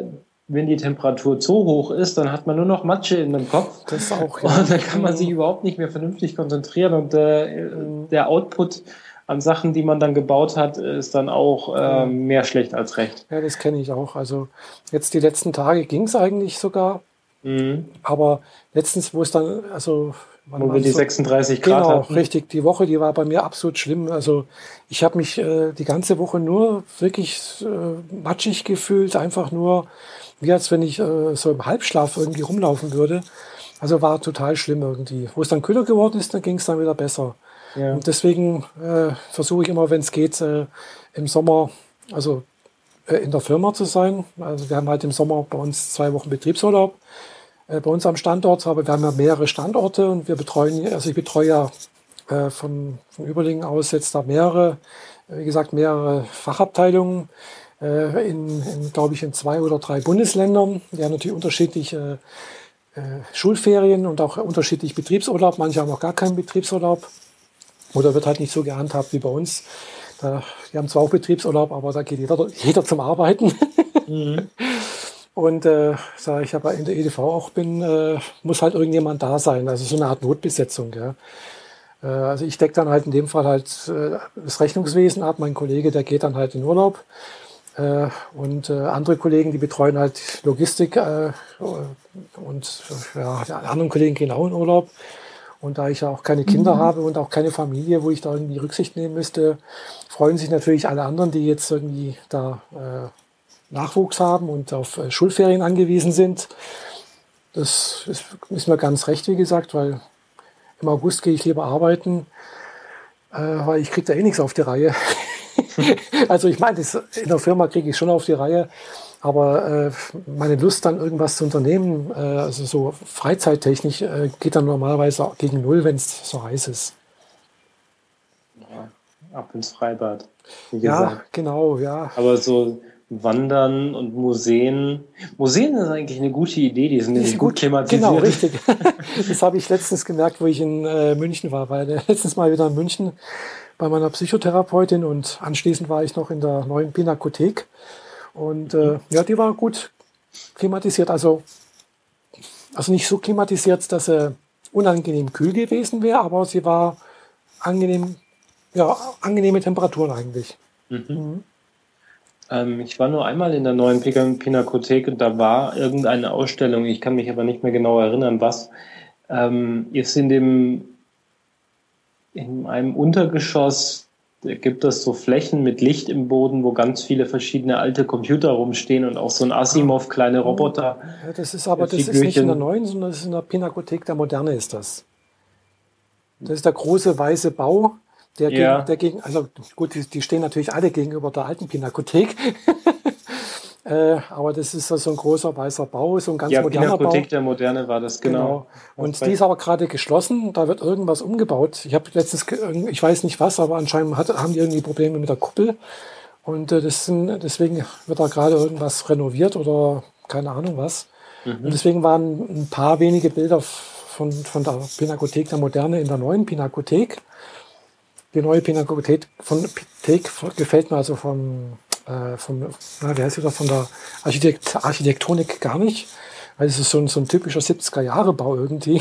wenn die Temperatur zu hoch ist, dann hat man nur noch Matsche in dem Kopf. Das auch, ja. Und dann kann man sich mhm. überhaupt nicht mehr vernünftig konzentrieren und äh, der Output an Sachen, die man dann gebaut hat, ist dann auch äh, mehr schlecht als recht. Ja, das kenne ich auch. Also jetzt die letzten Tage ging es eigentlich sogar. Mhm. Aber letztens, wo es dann, also wo wir die so, 36 Grad genau, hatten. richtig. Die Woche, die war bei mir absolut schlimm. Also ich habe mich äh, die ganze Woche nur wirklich äh, matschig gefühlt, einfach nur wie als wenn ich äh, so im Halbschlaf irgendwie rumlaufen würde. Also war total schlimm irgendwie. Wo es dann kühler geworden ist, dann ging es dann wieder besser. Ja. Und deswegen äh, versuche ich immer, wenn es geht, äh, im Sommer, also äh, in der Firma zu sein. Also wir haben halt im Sommer bei uns zwei Wochen Betriebsurlaub äh, bei uns am Standort, aber wir haben ja mehrere Standorte und wir betreuen, also ich betreue ja äh, von, von Überlingen aus jetzt da mehrere, wie gesagt, mehrere Fachabteilungen äh, in, in glaube ich, in zwei oder drei Bundesländern. Die haben natürlich unterschiedliche Schulferien und auch unterschiedlich Betriebsurlaub. Manche haben auch gar keinen Betriebsurlaub. Oder wird halt nicht so gehandhabt wie bei uns. Da, die haben zwar auch Betriebsurlaub, aber da geht jeder, jeder zum Arbeiten. Mhm. Und äh, sag ich aber in der EDV auch bin, äh, muss halt irgendjemand da sein. Also so eine Art Notbesetzung. Ja. Äh, also ich decke dann halt in dem Fall halt äh, das Rechnungswesen ab. Mein Kollege, der geht dann halt in Urlaub. Äh, und äh, andere Kollegen, die betreuen halt Logistik. Äh, und ja, anderen Kollegen gehen auch in Urlaub. Und da ich ja auch keine Kinder mhm. habe und auch keine Familie, wo ich da irgendwie Rücksicht nehmen müsste, freuen sich natürlich alle anderen, die jetzt irgendwie da äh, Nachwuchs haben und auf äh, Schulferien angewiesen sind. Das ist, ist, mir ganz recht, wie gesagt, weil im August gehe ich lieber arbeiten, äh, weil ich kriege da eh nichts auf die Reihe. also ich meine, in der Firma kriege ich schon auf die Reihe, aber äh, meine Lust dann irgendwas zu unternehmen, äh, also so freizeittechnisch, äh, geht dann normalerweise gegen null, wenn es so heiß ist. Ja, ab ins Freibad. Ja, genau, ja. Aber so Wandern und Museen. Museen ist eigentlich eine gute Idee, die sind nämlich gut klimatisiert. Genau, richtig. das habe ich letztens gemerkt, wo ich in äh, München war, weil äh, letztens mal wieder in München bei meiner Psychotherapeutin und anschließend war ich noch in der neuen Pinakothek. Und äh, ja, die war gut klimatisiert. Also, also nicht so klimatisiert, dass sie unangenehm kühl gewesen wäre, aber sie war angenehm, ja, angenehme Temperaturen eigentlich. Mhm. Mhm. Ähm, ich war nur einmal in der neuen Pinakothek und da war irgendeine Ausstellung, ich kann mich aber nicht mehr genau erinnern, was. Ähm, ist in dem, in einem Untergeschoss gibt es so Flächen mit Licht im Boden, wo ganz viele verschiedene alte Computer rumstehen und auch so ein Asimov kleine Roboter. Ja, das ist aber das ist nicht in der neuen, sondern das ist in der Pinakothek der Moderne ist das. Das ist der große weiße Bau, der, ja. gegen, der gegen, also gut, die, die, stehen natürlich alle gegenüber der alten Pinakothek. äh, aber das ist so ein großer weißer Bau, so ein ganz ja, moderner Pinakothek Bau. der Moderne war das, genau. genau. Und die ist aber gerade geschlossen, da wird irgendwas umgebaut. Ich habe letztens, ich weiß nicht was, aber anscheinend hat, haben die irgendwie Probleme mit der Kuppel. Und äh, das sind, deswegen wird da gerade irgendwas renoviert oder keine Ahnung was. Mhm. Und deswegen waren ein paar wenige Bilder von, von der Pinakothek der Moderne in der neuen Pinakothek die neue Pinakothek von Thek gefällt mir also vom, äh, vom na, wie heißt das, von der Architekt, Architektonik gar nicht. Weil es ist so ein, so ein typischer 70er-Jahre-Bau irgendwie.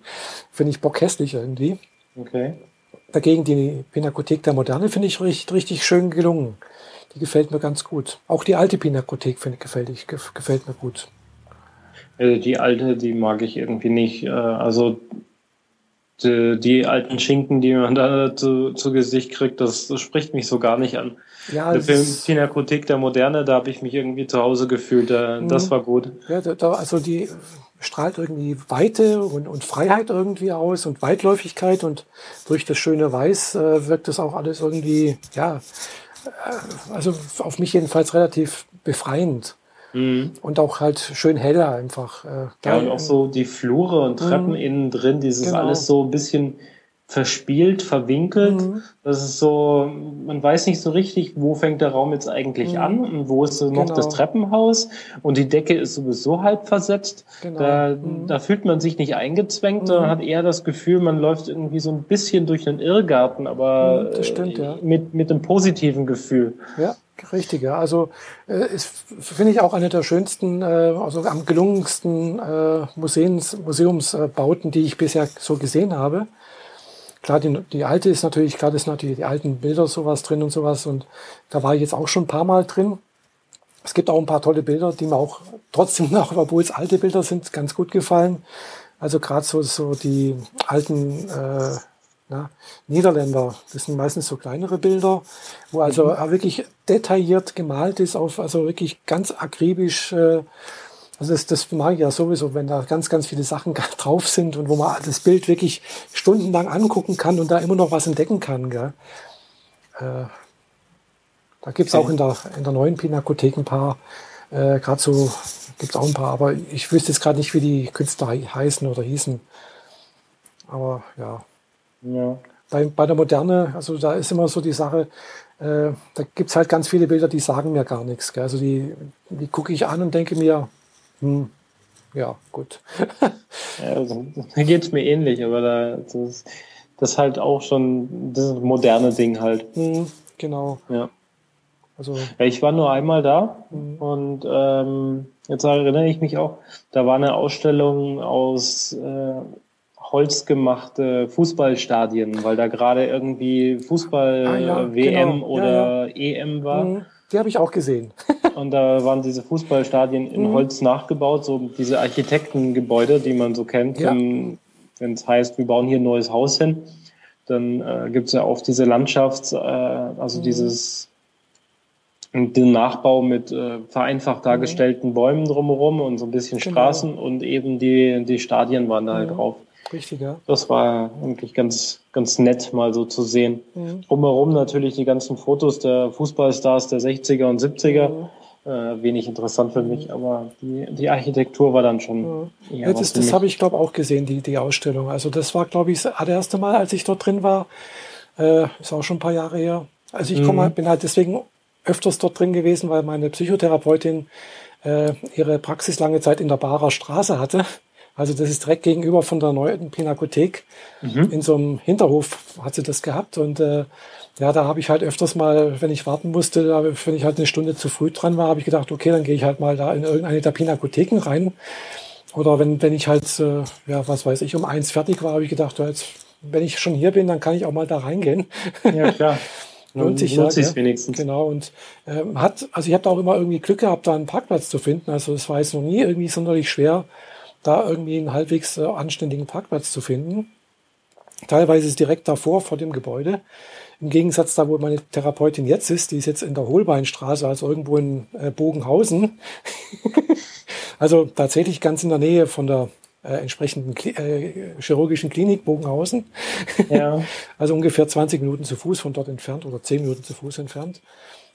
finde ich bockhässlich irgendwie. Okay. Dagegen die Pinakothek der Moderne finde ich richtig, richtig schön gelungen. Die gefällt mir ganz gut. Auch die alte Pinakothek finde gefällt, ich, gefällt mir gut. Also die alte, die mag ich irgendwie nicht. Äh, also die, die, alten Schinken, die man da zu, zu Gesicht kriegt, das, das, spricht mich so gar nicht an. Ja, der Film Pinakothek der Moderne, da habe ich mich irgendwie zu Hause gefühlt. Da, das mhm. war gut. Ja, da, also die strahlt irgendwie Weite und, und Freiheit irgendwie aus und Weitläufigkeit und durch das schöne Weiß äh, wirkt das auch alles irgendwie, ja, äh, also auf mich jedenfalls relativ befreiend. Mhm. Und auch halt schön heller einfach. Äh, ja, und auch so die Flure und Treppen mhm. innen drin, dieses genau. alles so ein bisschen verspielt, verwinkelt. Mhm. Das ist so, man weiß nicht so richtig, wo fängt der Raum jetzt eigentlich mhm. an und wo ist so noch genau. das Treppenhaus und die Decke ist sowieso halb versetzt. Genau. Da, mhm. da fühlt man sich nicht eingezwängt, sondern mhm. hat eher das Gefühl, man läuft irgendwie so ein bisschen durch einen Irrgarten, aber mhm, stimmt, ja. mit, mit einem positiven Gefühl. Ja, Richtig, ja. Also äh, ist, finde ich auch eine der schönsten, äh, also am gelungensten äh, Museums, Museumsbauten, die ich bisher so gesehen habe. Klar, die, die alte ist natürlich, klar, das sind natürlich die alten Bilder sowas drin und sowas. Und da war ich jetzt auch schon ein paar Mal drin. Es gibt auch ein paar tolle Bilder, die mir auch trotzdem noch, obwohl es alte Bilder sind, ganz gut gefallen. Also gerade so, so die alten äh, na, Niederländer, das sind meistens so kleinere Bilder, wo also mhm. wirklich detailliert gemalt ist, auf also wirklich ganz akribisch äh, also das, das mag ich ja sowieso, wenn da ganz, ganz viele Sachen drauf sind und wo man das Bild wirklich stundenlang angucken kann und da immer noch was entdecken kann. Gell? Äh, da gibt's auch in der, in der neuen Pinakothek ein paar, äh, gerade so gibt's auch ein paar, aber ich wüsste jetzt gerade nicht, wie die Künstler heißen oder hießen. Aber ja. Ja. Bei, bei der Moderne, also da ist immer so die Sache, äh, da gibt's halt ganz viele Bilder, die sagen mir gar nichts. Gell? Also die, die gucke ich an und denke mir, hm. Ja, gut. ja, also, da geht es mir ähnlich, aber da, das, das ist halt auch schon das moderne Ding halt. Mhm, genau. Ja. Also, ja, ich war nur einmal da mhm. und ähm, jetzt erinnere ich mich auch, da war eine Ausstellung aus äh, holzgemachte Fußballstadien, weil da gerade irgendwie Fußball-WM ah, ja, genau. oder ja, ja. EM war. Mhm. Die habe ich auch gesehen. und da waren diese Fußballstadien in mhm. Holz nachgebaut, so diese Architektengebäude, die man so kennt, wenn es heißt, wir bauen hier ein neues Haus hin. Dann äh, gibt es ja oft diese Landschafts-, äh, also mhm. dieses den Nachbau mit äh, vereinfacht dargestellten mhm. Bäumen drumherum und so ein bisschen genau. Straßen und eben die, die Stadien waren da halt mhm. drauf. Richtig, ja. Das war eigentlich ganz, ganz nett mal so zu sehen. Mhm. Drumherum natürlich die ganzen Fotos der Fußballstars der 60er und 70er. Mhm. Äh, wenig interessant für mich, aber die, die Architektur war dann schon. Mhm. Ja, das das habe ich, glaube auch gesehen, die, die Ausstellung. Also das war, glaube ich, das allererste Mal, als ich dort drin war. Äh, ist auch schon ein paar Jahre her. Also ich komme, mhm. bin halt deswegen öfters dort drin gewesen, weil meine Psychotherapeutin äh, ihre Praxis lange Zeit in der Barer Straße hatte. Also das ist direkt gegenüber von der neuen Pinakothek. Mhm. In so einem Hinterhof hat sie das gehabt. Und äh, ja, da habe ich halt öfters mal, wenn ich warten musste, da, wenn ich halt eine Stunde zu früh dran war, habe ich gedacht, okay, dann gehe ich halt mal da in irgendeine der Pinakotheken rein. Oder wenn, wenn ich halt, äh, ja, was weiß ich, um eins fertig war, habe ich gedacht, ja, jetzt, wenn ich schon hier bin, dann kann ich auch mal da reingehen. Ja, klar. Lohnt sich ja, ja. wenigstens. Genau, und ähm, hat, also ich habe da auch immer irgendwie Glück gehabt, da einen Parkplatz zu finden. Also es war jetzt noch nie irgendwie sonderlich schwer, da irgendwie einen halbwegs äh, anständigen Parkplatz zu finden. Teilweise ist direkt davor, vor dem Gebäude. Im Gegensatz da, wo meine Therapeutin jetzt ist, die ist jetzt in der Holbeinstraße, also irgendwo in äh, Bogenhausen. also tatsächlich ganz in der Nähe von der äh, entsprechenden Kli äh, chirurgischen Klinik Bogenhausen. Ja. also ungefähr 20 Minuten zu Fuß von dort entfernt oder 10 Minuten zu Fuß entfernt.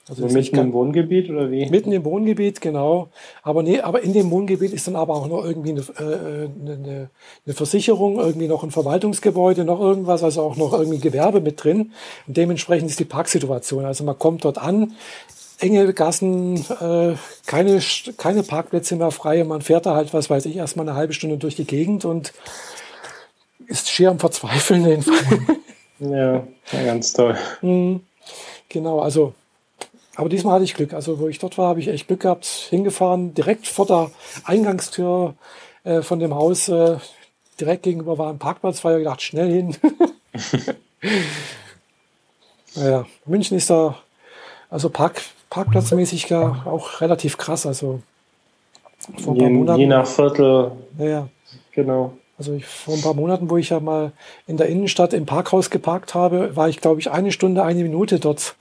Also so mitten im Wohngebiet oder wie? Mitten im Wohngebiet, genau. Aber nee, aber in dem Wohngebiet ist dann aber auch noch irgendwie eine, äh, eine, eine Versicherung, irgendwie noch ein Verwaltungsgebäude, noch irgendwas, also auch noch irgendwie Gewerbe mit drin. Und dementsprechend ist die Parksituation. Also man kommt dort an, enge Gassen, äh, keine, keine Parkplätze mehr frei. Man fährt da halt, was weiß ich, erstmal eine halbe Stunde durch die Gegend und ist schier am Verzweifeln. ja, ja, ganz toll. Mhm. Genau, also aber diesmal hatte ich Glück. Also wo ich dort war, habe ich echt Glück gehabt. Hingefahren, direkt vor der Eingangstür äh, von dem Haus, äh, direkt gegenüber war ein Parkplatz, war ja gedacht, schnell hin. naja, München ist da, also Park, Parkplatzmäßig ja auch relativ krass. Also vor ein paar je, Monaten. Je nach Viertel. Ja, genau. Also ich, vor ein paar Monaten, wo ich ja mal in der Innenstadt im Parkhaus geparkt habe, war ich, glaube ich, eine Stunde, eine Minute dort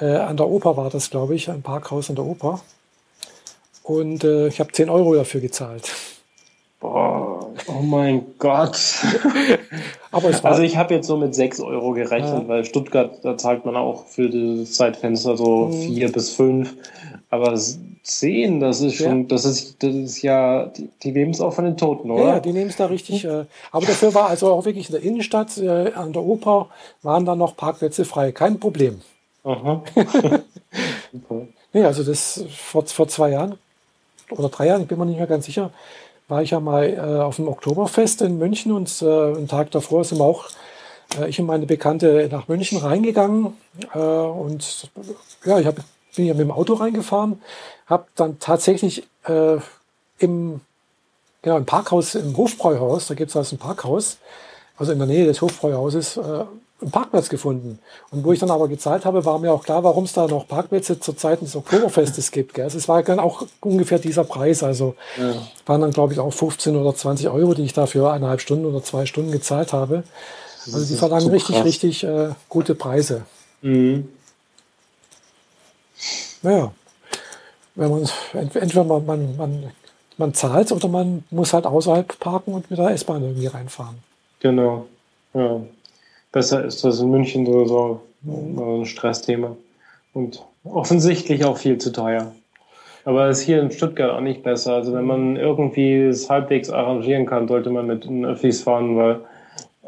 äh, an der Oper war das, glaube ich, ein Parkhaus an der Oper. Und äh, ich habe 10 Euro dafür gezahlt. Boah, oh mein Gott. Aber es war also ich habe jetzt so mit 6 Euro gerechnet, ja. weil Stuttgart, da zahlt man auch für das Zeitfenster so 4 mhm. bis 5. Aber 10, das ist schon, ja. das ist, das ist ja, die, die nehmen es auch von den Toten, oder? Ja, die nehmen es da richtig. Äh, aber dafür war also auch wirklich in der Innenstadt, äh, an der Oper, waren da noch Parkplätze frei. Kein Problem. Aha. Nee, also das vor, vor zwei Jahren oder drei Jahren, ich bin mir nicht mehr ganz sicher, war ich ja mal äh, auf dem Oktoberfest in München und äh, einen Tag davor sind wir auch, äh, ich und meine Bekannte nach München reingegangen äh, und ja, ich hab, bin ja mit dem Auto reingefahren, habe dann tatsächlich äh, im, genau, im Parkhaus, im Hofbräuhaus, da gibt es also ein Parkhaus, also in der Nähe des Hofbräuhauses, äh, einen Parkplatz gefunden. Und wo ich dann aber gezahlt habe, war mir auch klar, warum es da noch Parkplätze zur Zeit des Oktoberfestes gibt. Gell? Also es war dann auch ungefähr dieser Preis. Also ja. waren dann, glaube ich, auch 15 oder 20 Euro, die ich dafür eineinhalb Stunden oder zwei Stunden gezahlt habe. Also die verlangen richtig, richtig äh, gute Preise. Mhm. Naja, wenn man entweder man, man, man, man zahlt oder man muss halt außerhalb parken und mit der S-Bahn irgendwie reinfahren. Genau. Ja besser ist das in München so, ein Stressthema. Und offensichtlich auch viel zu teuer. Aber es ist hier in Stuttgart auch nicht besser. Also wenn man irgendwie es halbwegs arrangieren kann, sollte man mit den Öffis fahren, weil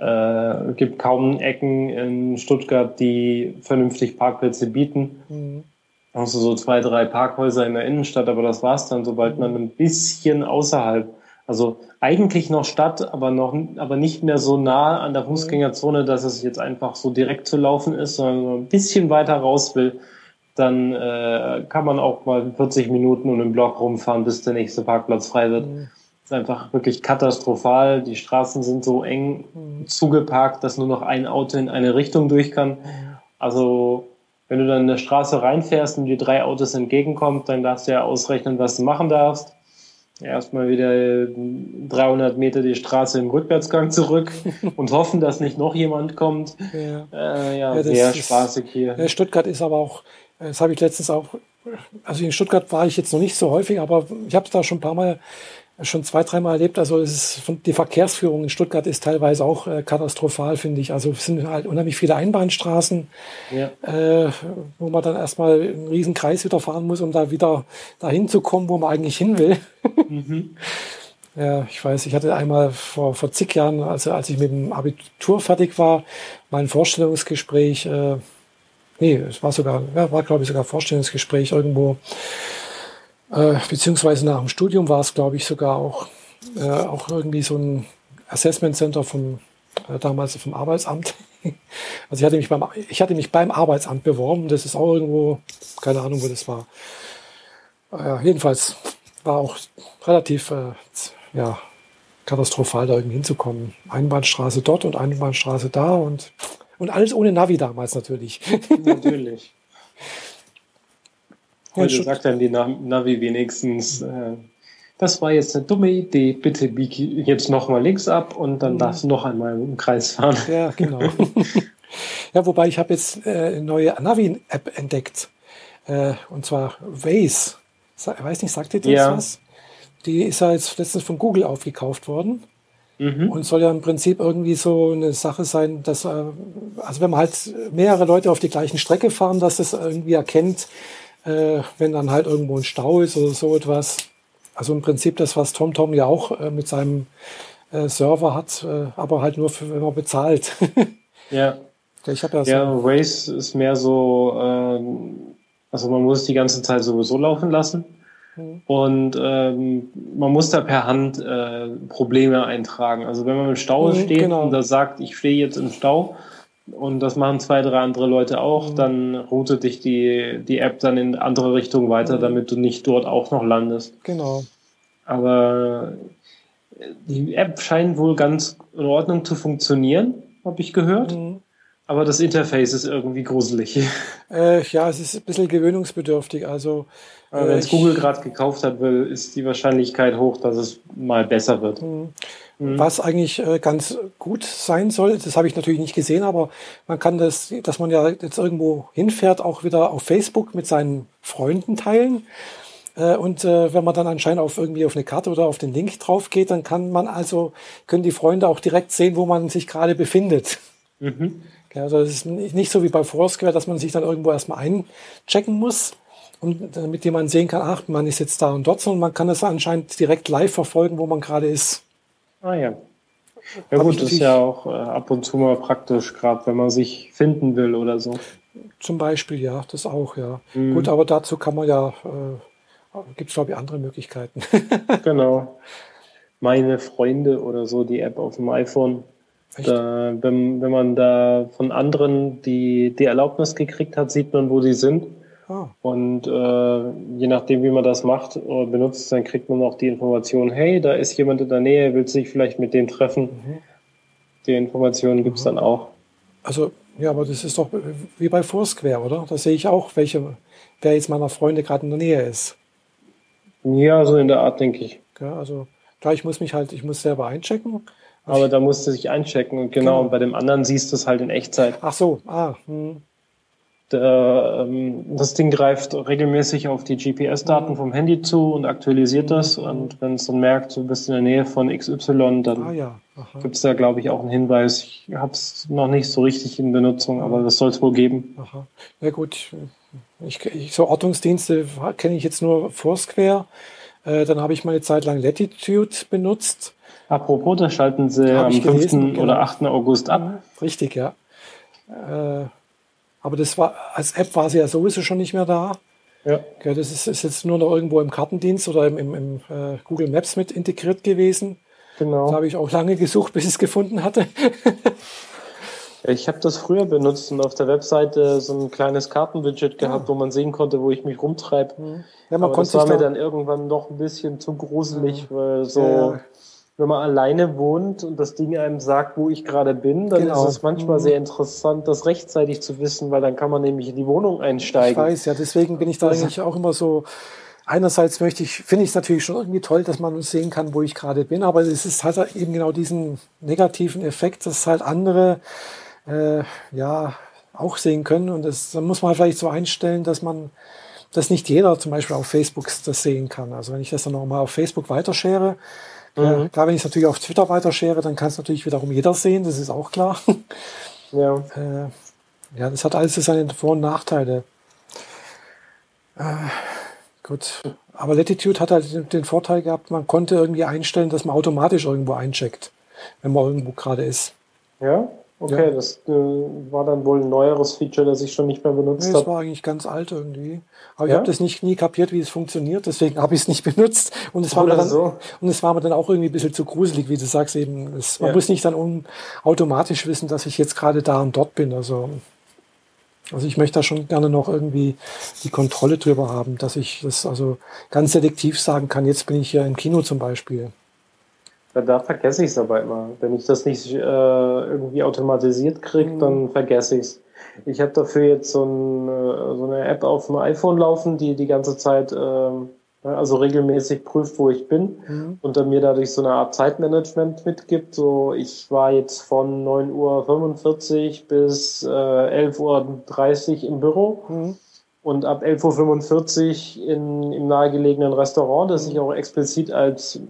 äh, es gibt kaum Ecken in Stuttgart, die vernünftig Parkplätze bieten. Mhm. Also so zwei, drei Parkhäuser in der Innenstadt, aber das war's dann, sobald man ein bisschen außerhalb Also eigentlich noch Stadt, aber noch, aber nicht mehr so nah an der Fußgängerzone, dass es jetzt einfach so direkt zu laufen ist, sondern so ein bisschen weiter raus will. Dann äh, kann man auch mal 40 Minuten um den Block rumfahren, bis der nächste Parkplatz frei wird. Mhm. ist einfach wirklich katastrophal. Die Straßen sind so eng mhm. zugeparkt, dass nur noch ein Auto in eine Richtung durch kann. Also wenn du dann in der Straße reinfährst und dir drei Autos entgegenkommt, dann darfst du ja ausrechnen, was du machen darfst erstmal wieder 300 Meter die Straße im Rückwärtsgang zurück und hoffen, dass nicht noch jemand kommt. Ja, äh, ja, ja sehr spaßig hier. Stuttgart ist aber auch, das habe ich letztens auch, also in Stuttgart war ich jetzt noch nicht so häufig, aber ich habe es da schon ein paar Mal schon zwei, dreimal erlebt. Also es ist, die Verkehrsführung in Stuttgart ist teilweise auch äh, katastrophal, finde ich. Also es sind halt unheimlich viele Einbahnstraßen, ja. äh, wo man dann erstmal einen riesen Kreis wieder fahren muss, um da wieder dahin zu kommen, wo man eigentlich hin will. Mhm. Ja, ich weiß, ich hatte einmal vor, vor zig Jahren, also als ich mit dem Abitur fertig war, mein Vorstellungsgespräch, äh, nee, es war sogar, ja, war glaube ich sogar Vorstellungsgespräch irgendwo äh, beziehungsweise nach dem Studium war es, glaube ich, sogar auch, äh, auch irgendwie so ein Assessment Center vom, äh, damals vom Arbeitsamt. also ich hatte, mich beim, ich hatte mich beim Arbeitsamt beworben. Das ist auch irgendwo, keine Ahnung, wo das war. Äh, jedenfalls war auch relativ äh, ja, katastrophal, da irgendwie hinzukommen. Einbahnstraße dort und Einbahnstraße da und, und alles ohne Navi damals natürlich. Natürlich. Heute sagt dann die Navi wenigstens, äh, das war jetzt eine dumme Idee, bitte bieg jetzt nochmal links ab und dann mhm. darfst du noch einmal im Kreis fahren. Ja, genau. ja, wobei ich habe jetzt äh, eine neue Navi-App entdeckt. Äh, und zwar Waze. Ich weiß nicht, sagt ihr das ja. was? Die ist ja jetzt letztens von Google aufgekauft worden. Mhm. Und soll ja im Prinzip irgendwie so eine Sache sein, dass, äh, also wenn man halt mehrere Leute auf die gleichen Strecke fahren, dass es irgendwie erkennt, äh, wenn dann halt irgendwo ein Stau ist oder so etwas. Also im Prinzip das, was TomTom ja auch äh, mit seinem äh, Server hat, äh, aber halt nur, für, wenn man bezahlt. ja. Ich habe ja, so ja, Waze ist mehr so, äh, also man muss die ganze Zeit sowieso laufen lassen. Mhm. Und ähm, man muss da per Hand äh, Probleme eintragen. Also wenn man im Stau mhm, steht genau. und da sagt, ich stehe jetzt im Stau, und das machen zwei, drei andere Leute auch, mhm. dann routet dich die, die App dann in andere Richtung weiter, mhm. damit du nicht dort auch noch landest. Genau. Aber die App scheint wohl ganz in Ordnung zu funktionieren, habe ich gehört. Mhm. Aber das Interface ist irgendwie gruselig. Äh, ja, es ist ein bisschen gewöhnungsbedürftig. Also, äh, wenn es Google gerade gekauft hat, ist die Wahrscheinlichkeit hoch, dass es mal besser wird. Mhm. Mhm. Was eigentlich äh, ganz gut sein soll, das habe ich natürlich nicht gesehen, aber man kann das, dass man ja jetzt irgendwo hinfährt, auch wieder auf Facebook mit seinen Freunden teilen. Äh, und äh, wenn man dann anscheinend auf irgendwie auf eine Karte oder auf den Link drauf geht, dann kann man also, können die Freunde auch direkt sehen, wo man sich gerade befindet. Mhm. Also es ist nicht so wie bei Foursquare, dass man sich dann irgendwo erstmal einchecken muss, und damit jemand sehen kann, ach, man ist jetzt da und dort, sondern man kann das anscheinend direkt live verfolgen, wo man gerade ist. Ah ja. Ja gut, ist ja auch äh, ab und zu mal praktisch, gerade wenn man sich finden will oder so. Zum Beispiel, ja, das auch, ja. Mhm. Gut, aber dazu kann man ja, äh, gibt es glaube ich andere Möglichkeiten. genau. Meine Freunde oder so, die App auf dem iPhone. Da, wenn, wenn man da von anderen die, die Erlaubnis gekriegt hat, sieht man, wo sie sind. Ah. Und äh, je nachdem, wie man das macht oder benutzt, dann kriegt man auch die Information, hey, da ist jemand in der Nähe, will sich vielleicht mit dem treffen. Mhm. Die Informationen gibt's mhm. dann auch. Also, ja, aber das ist doch wie bei Foursquare, oder? Da sehe ich auch, welche, wer jetzt meiner Freunde gerade in der Nähe ist. Ja, so in der Art, denke ich. Ja, also klar, ich muss mich halt, ich muss selber einchecken. Aber da musst du dich einchecken und genau, genau. und bei dem anderen siehst du es halt in Echtzeit. Ach so, ah. Hm. Der, ähm, das Ding greift regelmäßig auf die GPS-Daten vom Handy zu und aktualisiert das. Und wenn es dann merkt, du bist in der Nähe von XY, dann ah, ja. gibt es da, glaube ich, auch einen Hinweis. Ich habe es noch nicht so richtig in Benutzung, aber das soll es wohl geben. Aha. Ja gut, ich, ich, so Ortungsdienste kenne ich jetzt nur Foursquare. Äh, dann habe ich mal eine Zeit lang Latitude benutzt. Apropos, da schalten sie am 5. Gelesen, oder 8. Genau. August ab. Richtig, ja. Äh, aber das war, als App war sie ja sowieso schon nicht mehr da. Ja. ja das ist, ist, jetzt nur noch irgendwo im Kartendienst oder im, im, im äh, Google Maps mit integriert gewesen. Genau. Da habe ich auch lange gesucht, bis ich es gefunden hatte. ich habe das früher benutzt und auf der Webseite so ein kleines Kartenwidget gehabt, ja. wo man sehen konnte, wo ich mich rumtreibe. Ja, man Aber das war mir dann irgendwann noch ein bisschen zu gruselig, weil so ja wenn man alleine wohnt und das Ding einem sagt, wo ich gerade bin, dann genau. ist es manchmal mhm. sehr interessant, das rechtzeitig zu wissen, weil dann kann man nämlich in die Wohnung einsteigen. Ich weiß, ja, deswegen bin ich da eigentlich auch immer so. Einerseits möchte ich, finde ich es natürlich schon irgendwie toll, dass man sehen kann, wo ich gerade bin, aber es ist halt eben genau diesen negativen Effekt, dass halt andere äh, ja auch sehen können und das, dann muss man halt vielleicht so einstellen, dass man dass nicht jeder zum Beispiel auf Facebook das sehen kann. Also wenn ich das dann nochmal auf Facebook weitershare, Mhm. klar, wenn ich es natürlich auf Twitter weiterschere, dann kann es natürlich wiederum jeder sehen, das ist auch klar. Ja. Äh, ja, das hat alles seine Vor- und Nachteile. Äh, gut. Aber Latitude hat halt den Vorteil gehabt, man konnte irgendwie einstellen, dass man automatisch irgendwo eincheckt, wenn man irgendwo gerade ist. Ja? Okay, ja. das äh, war dann wohl ein neueres Feature, das ich schon nicht mehr benutzt nee, habe. Das war eigentlich ganz alt irgendwie. Aber ja? ich habe das nicht nie kapiert, wie es funktioniert, deswegen habe ich es nicht benutzt. Und es war mir dann, so. und es war mir dann auch irgendwie ein bisschen zu gruselig, wie du sagst eben. Es, man ja. muss nicht dann un, automatisch wissen, dass ich jetzt gerade da und dort bin. Also, also ich möchte da schon gerne noch irgendwie die Kontrolle drüber haben, dass ich das also ganz selektiv sagen kann, jetzt bin ich hier im Kino zum Beispiel. Da vergesse ich es aber immer. Wenn ich das nicht äh, irgendwie automatisiert kriege, mhm. dann vergesse ich es. Ich habe dafür jetzt so, ein, äh, so, eine App auf dem iPhone laufen, die die ganze Zeit, äh, also regelmäßig prüft, wo ich bin mhm. und dann mir dadurch so eine Art Zeitmanagement mitgibt. So, ich war jetzt von 9.45 Uhr bis äh, 11.30 Uhr im Büro. Mhm. Und ab 11.45 Uhr in, im nahegelegenen Restaurant, das mhm. ich auch explizit als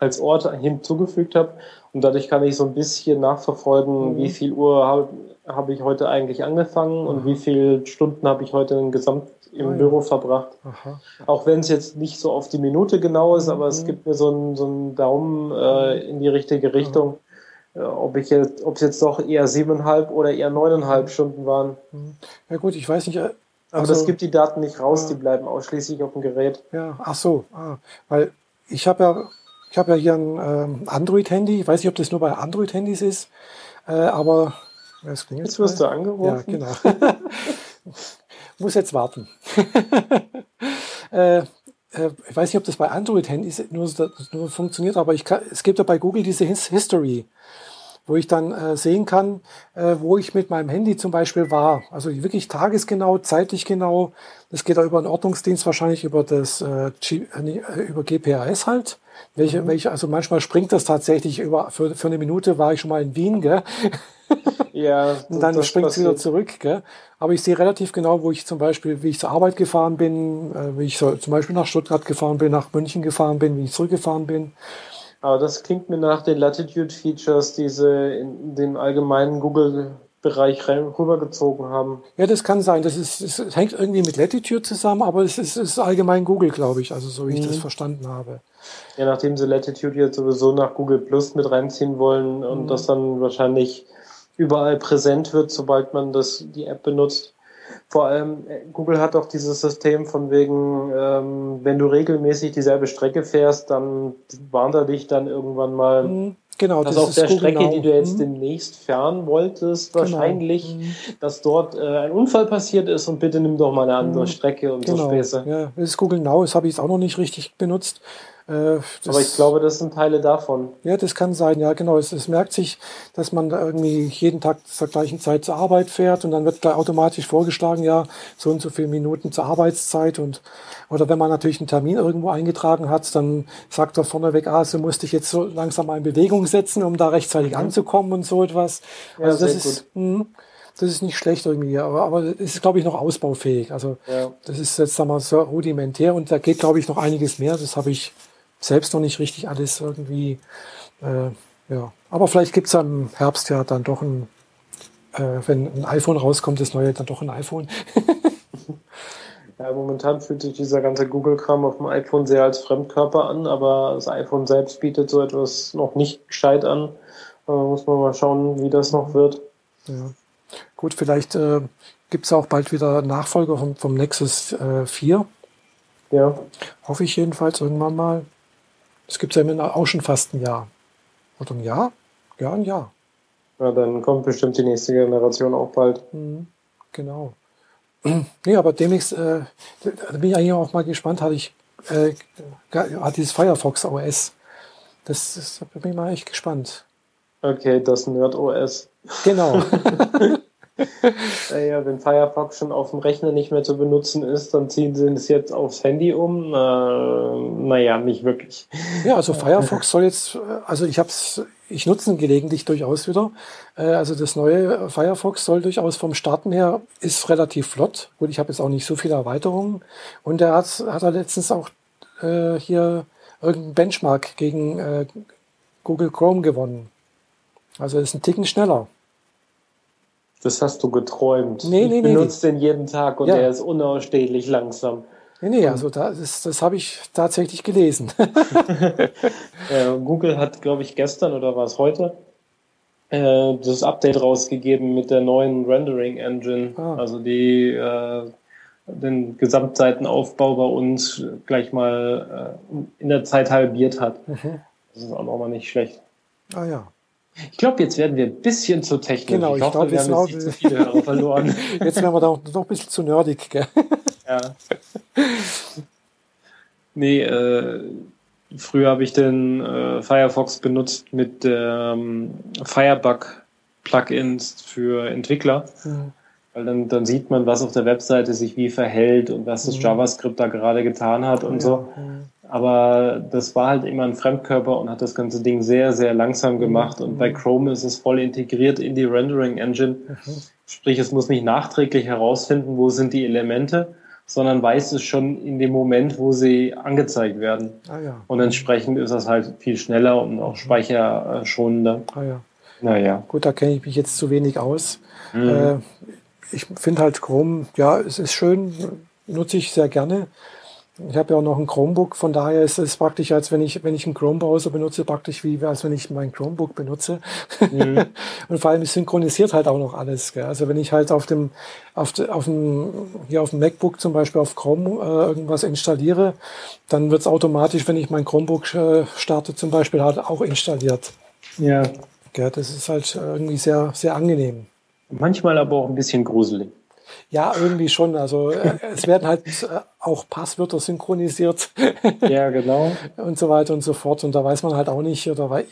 als Ort hinzugefügt habe. Und dadurch kann ich so ein bisschen nachverfolgen, mhm. wie viel Uhr habe hab ich heute eigentlich angefangen und wie viele Stunden habe ich heute gesamt im oh, ja. Büro verbracht. Aha. Auch wenn es jetzt nicht so auf die Minute genau ist, mhm. aber es mhm. gibt mir so einen, so einen Daumen äh, in die richtige Richtung. Mhm. Äh, ob ich jetzt, ob es jetzt doch eher siebeneinhalb oder eher neuneinhalb mhm. Stunden waren. Mhm. Ja gut, ich weiß nicht. Also, aber das gibt die Daten nicht raus, die bleiben ausschließlich auf dem Gerät. Ja, ach so, ah, weil ich habe ja ich habe ja hier ein ähm, Android-Handy. Ich weiß nicht, ob das nur bei Android-Handys ist, äh, aber es klingelt. Jetzt wirst du angerufen. Ja, genau. Muss jetzt warten. äh, äh, ich weiß nicht, ob das bei Android-Handys nur, nur, funktioniert, aber ich kann, es gibt ja bei Google diese His History wo ich dann äh, sehen kann, äh, wo ich mit meinem Handy zum Beispiel war. Also wirklich tagesgenau, zeitlich genau. Das geht auch über einen Ordnungsdienst, wahrscheinlich über das äh, G, äh, über GPRS halt. Welche, mhm. welche, also manchmal springt das tatsächlich über, für, für eine Minute war ich schon mal in Wien, gell? Ja. und dann springt es wieder zurück, gell? Aber ich sehe relativ genau, wo ich zum Beispiel, wie ich zur Arbeit gefahren bin, äh, wie ich so, zum Beispiel nach Stuttgart gefahren bin, nach München gefahren bin, wie ich zurückgefahren bin. Aber das klingt mir nach den Latitude-Features, die sie in den allgemeinen Google-Bereich rübergezogen haben. Ja, das kann sein. Das, ist, das hängt irgendwie mit Latitude zusammen, aber es ist, ist allgemein Google, glaube ich, also so wie ich das mhm. verstanden habe. Ja, nachdem sie Latitude jetzt sowieso nach Google Plus mit reinziehen wollen und mhm. das dann wahrscheinlich überall präsent wird, sobald man das, die App benutzt, vor allem, äh, Google hat auch dieses System von wegen, ähm, wenn du regelmäßig dieselbe Strecke fährst, dann warnt er dich dann irgendwann mal. Mhm, genau, dass das auf der Strecke, Now. die du jetzt mhm. demnächst fahren wolltest, genau. wahrscheinlich, mhm. dass dort äh, ein Unfall passiert ist und bitte nimm doch mal eine andere mhm. Strecke und genau. so Späße. Ja, das ist Google Now, das habe ich jetzt auch noch nicht richtig benutzt. Äh, Aber ich glaube, das sind Teile davon. Ja, das kann sein, ja, genau. Es, es, merkt sich, dass man da irgendwie jeden Tag zur gleichen Zeit zur Arbeit fährt und dann wird da automatisch vorgeschlagen, ja, so und so viele Minuten zur Arbeitszeit und oder wenn man natürlich einen Termin irgendwo eingetragen hat, dann sagt er vorneweg, ah, so musste ich jetzt so langsam mal in Bewegung setzen, um da rechtzeitig mhm. anzukommen und so etwas. Ja, also das ist, mh, das ist nicht schlecht irgendwie, aber, aber es ist, glaube ich, noch ausbaufähig. Also ja. das ist jetzt, sagen wir mal, so rudimentär und da geht, glaube ich, noch einiges mehr. Das habe ich selbst noch nicht richtig alles irgendwie. Äh, ja, aber vielleicht gibt es im Herbst ja dann doch ein, äh, wenn ein iPhone rauskommt, das neue dann doch ein iPhone. ja, momentan fühlt sich dieser ganze Google-Kram auf dem iPhone sehr als Fremdkörper an, aber das iPhone selbst bietet so etwas noch nicht gescheit an. Da muss man mal schauen, wie das noch wird. Ja. Gut, vielleicht äh, gibt es auch bald wieder Nachfolger vom, vom Nexus äh, 4. Ja. Hoffe ich jedenfalls irgendwann mal. Das gibt es ja auch schon fast ein Jahr. Oder ein Jahr? Ja, ein Jahr. Ja, dann kommt bestimmt die nächste Generation auch bald. Mhm, genau. Nee, aber demnächst, äh, da bin ich eigentlich auch mal gespannt, hatte ich, äh, hat dieses Firefox OS. Das, das da bin ich mal echt gespannt. Okay, das Nerd OS. Genau. naja, wenn Firefox schon auf dem Rechner nicht mehr zu benutzen ist, dann ziehen sie es jetzt aufs Handy um. Äh, naja, nicht wirklich. Ja, also Firefox soll jetzt, also ich habe es, ich nutze ihn gelegentlich durchaus wieder. Äh, also das neue Firefox soll durchaus vom Starten her ist relativ flott. Gut, ich habe jetzt auch nicht so viele Erweiterungen. Und er hat, hat er letztens auch äh, hier irgendeinen Benchmark gegen äh, Google Chrome gewonnen. Also ist ein Ticken schneller. Das hast du geträumt. Nee, nee, ich benutze nee, den jeden Tag und ja. der ist unausstehlich langsam. Nee, nee, also das, das habe ich tatsächlich gelesen. ja, Google hat, glaube ich, gestern oder war es heute äh, das Update rausgegeben mit der neuen Rendering Engine. Ah. Also die äh, den Gesamtseitenaufbau bei uns gleich mal äh, in der Zeit halbiert hat. Mhm. Das ist auch nochmal nicht schlecht. Ah ja. Ich glaube, jetzt werden wir ein bisschen zu technisch. Genau, ich, ich glaube, wir haben jetzt nicht zu viele Hörer verloren. jetzt werden wir da noch ein bisschen zu nerdig. Gell? Ja. Nee, äh, früher habe ich den äh, Firefox benutzt mit ähm, Firebug-Plugins für Entwickler. Mhm. Weil dann, dann sieht man, was auf der Webseite sich wie verhält und was das mhm. JavaScript da gerade getan hat und ja. so. Mhm. Aber das war halt immer ein Fremdkörper und hat das ganze Ding sehr, sehr langsam gemacht. Und bei Chrome ist es voll integriert in die Rendering Engine. Mhm. Sprich, es muss nicht nachträglich herausfinden, wo sind die Elemente, sondern weiß es schon in dem Moment, wo sie angezeigt werden. Ah, ja. Und entsprechend ist das halt viel schneller und auch speicherschonender. Ah, ja. Naja. Gut, da kenne ich mich jetzt zu wenig aus. Mhm. Äh, ich finde halt Chrome, ja, es ist schön, nutze ich sehr gerne. Ich habe ja auch noch ein Chromebook, von daher ist es praktisch, als wenn ich, wenn ich einen Chrome-Browser benutze, praktisch wie als wenn ich mein Chromebook benutze. Mhm. und vor allem es synchronisiert halt auch noch alles. Gell? Also wenn ich halt auf dem, auf, auf dem, hier auf dem MacBook zum Beispiel auf Chrome äh, irgendwas installiere, dann wird es automatisch, wenn ich mein Chromebook äh, starte, zum Beispiel halt auch installiert. Ja. Gell? Das ist halt irgendwie sehr, sehr angenehm. Manchmal aber auch ein bisschen gruselig. Ja, irgendwie schon. Also äh, es werden halt äh, auch Passwörter synchronisiert. ja, genau. und so weiter und so fort. Und da weiß man halt auch nicht, oder äh,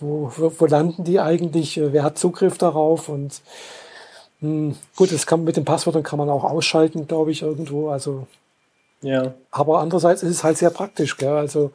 wo, wo, wo landen die eigentlich, wer hat Zugriff darauf und mh, hm, gut, das kann mit den Passwörtern kann man auch ausschalten, glaube ich, irgendwo. Also ja. Aber andererseits ist es halt sehr praktisch, gell? Also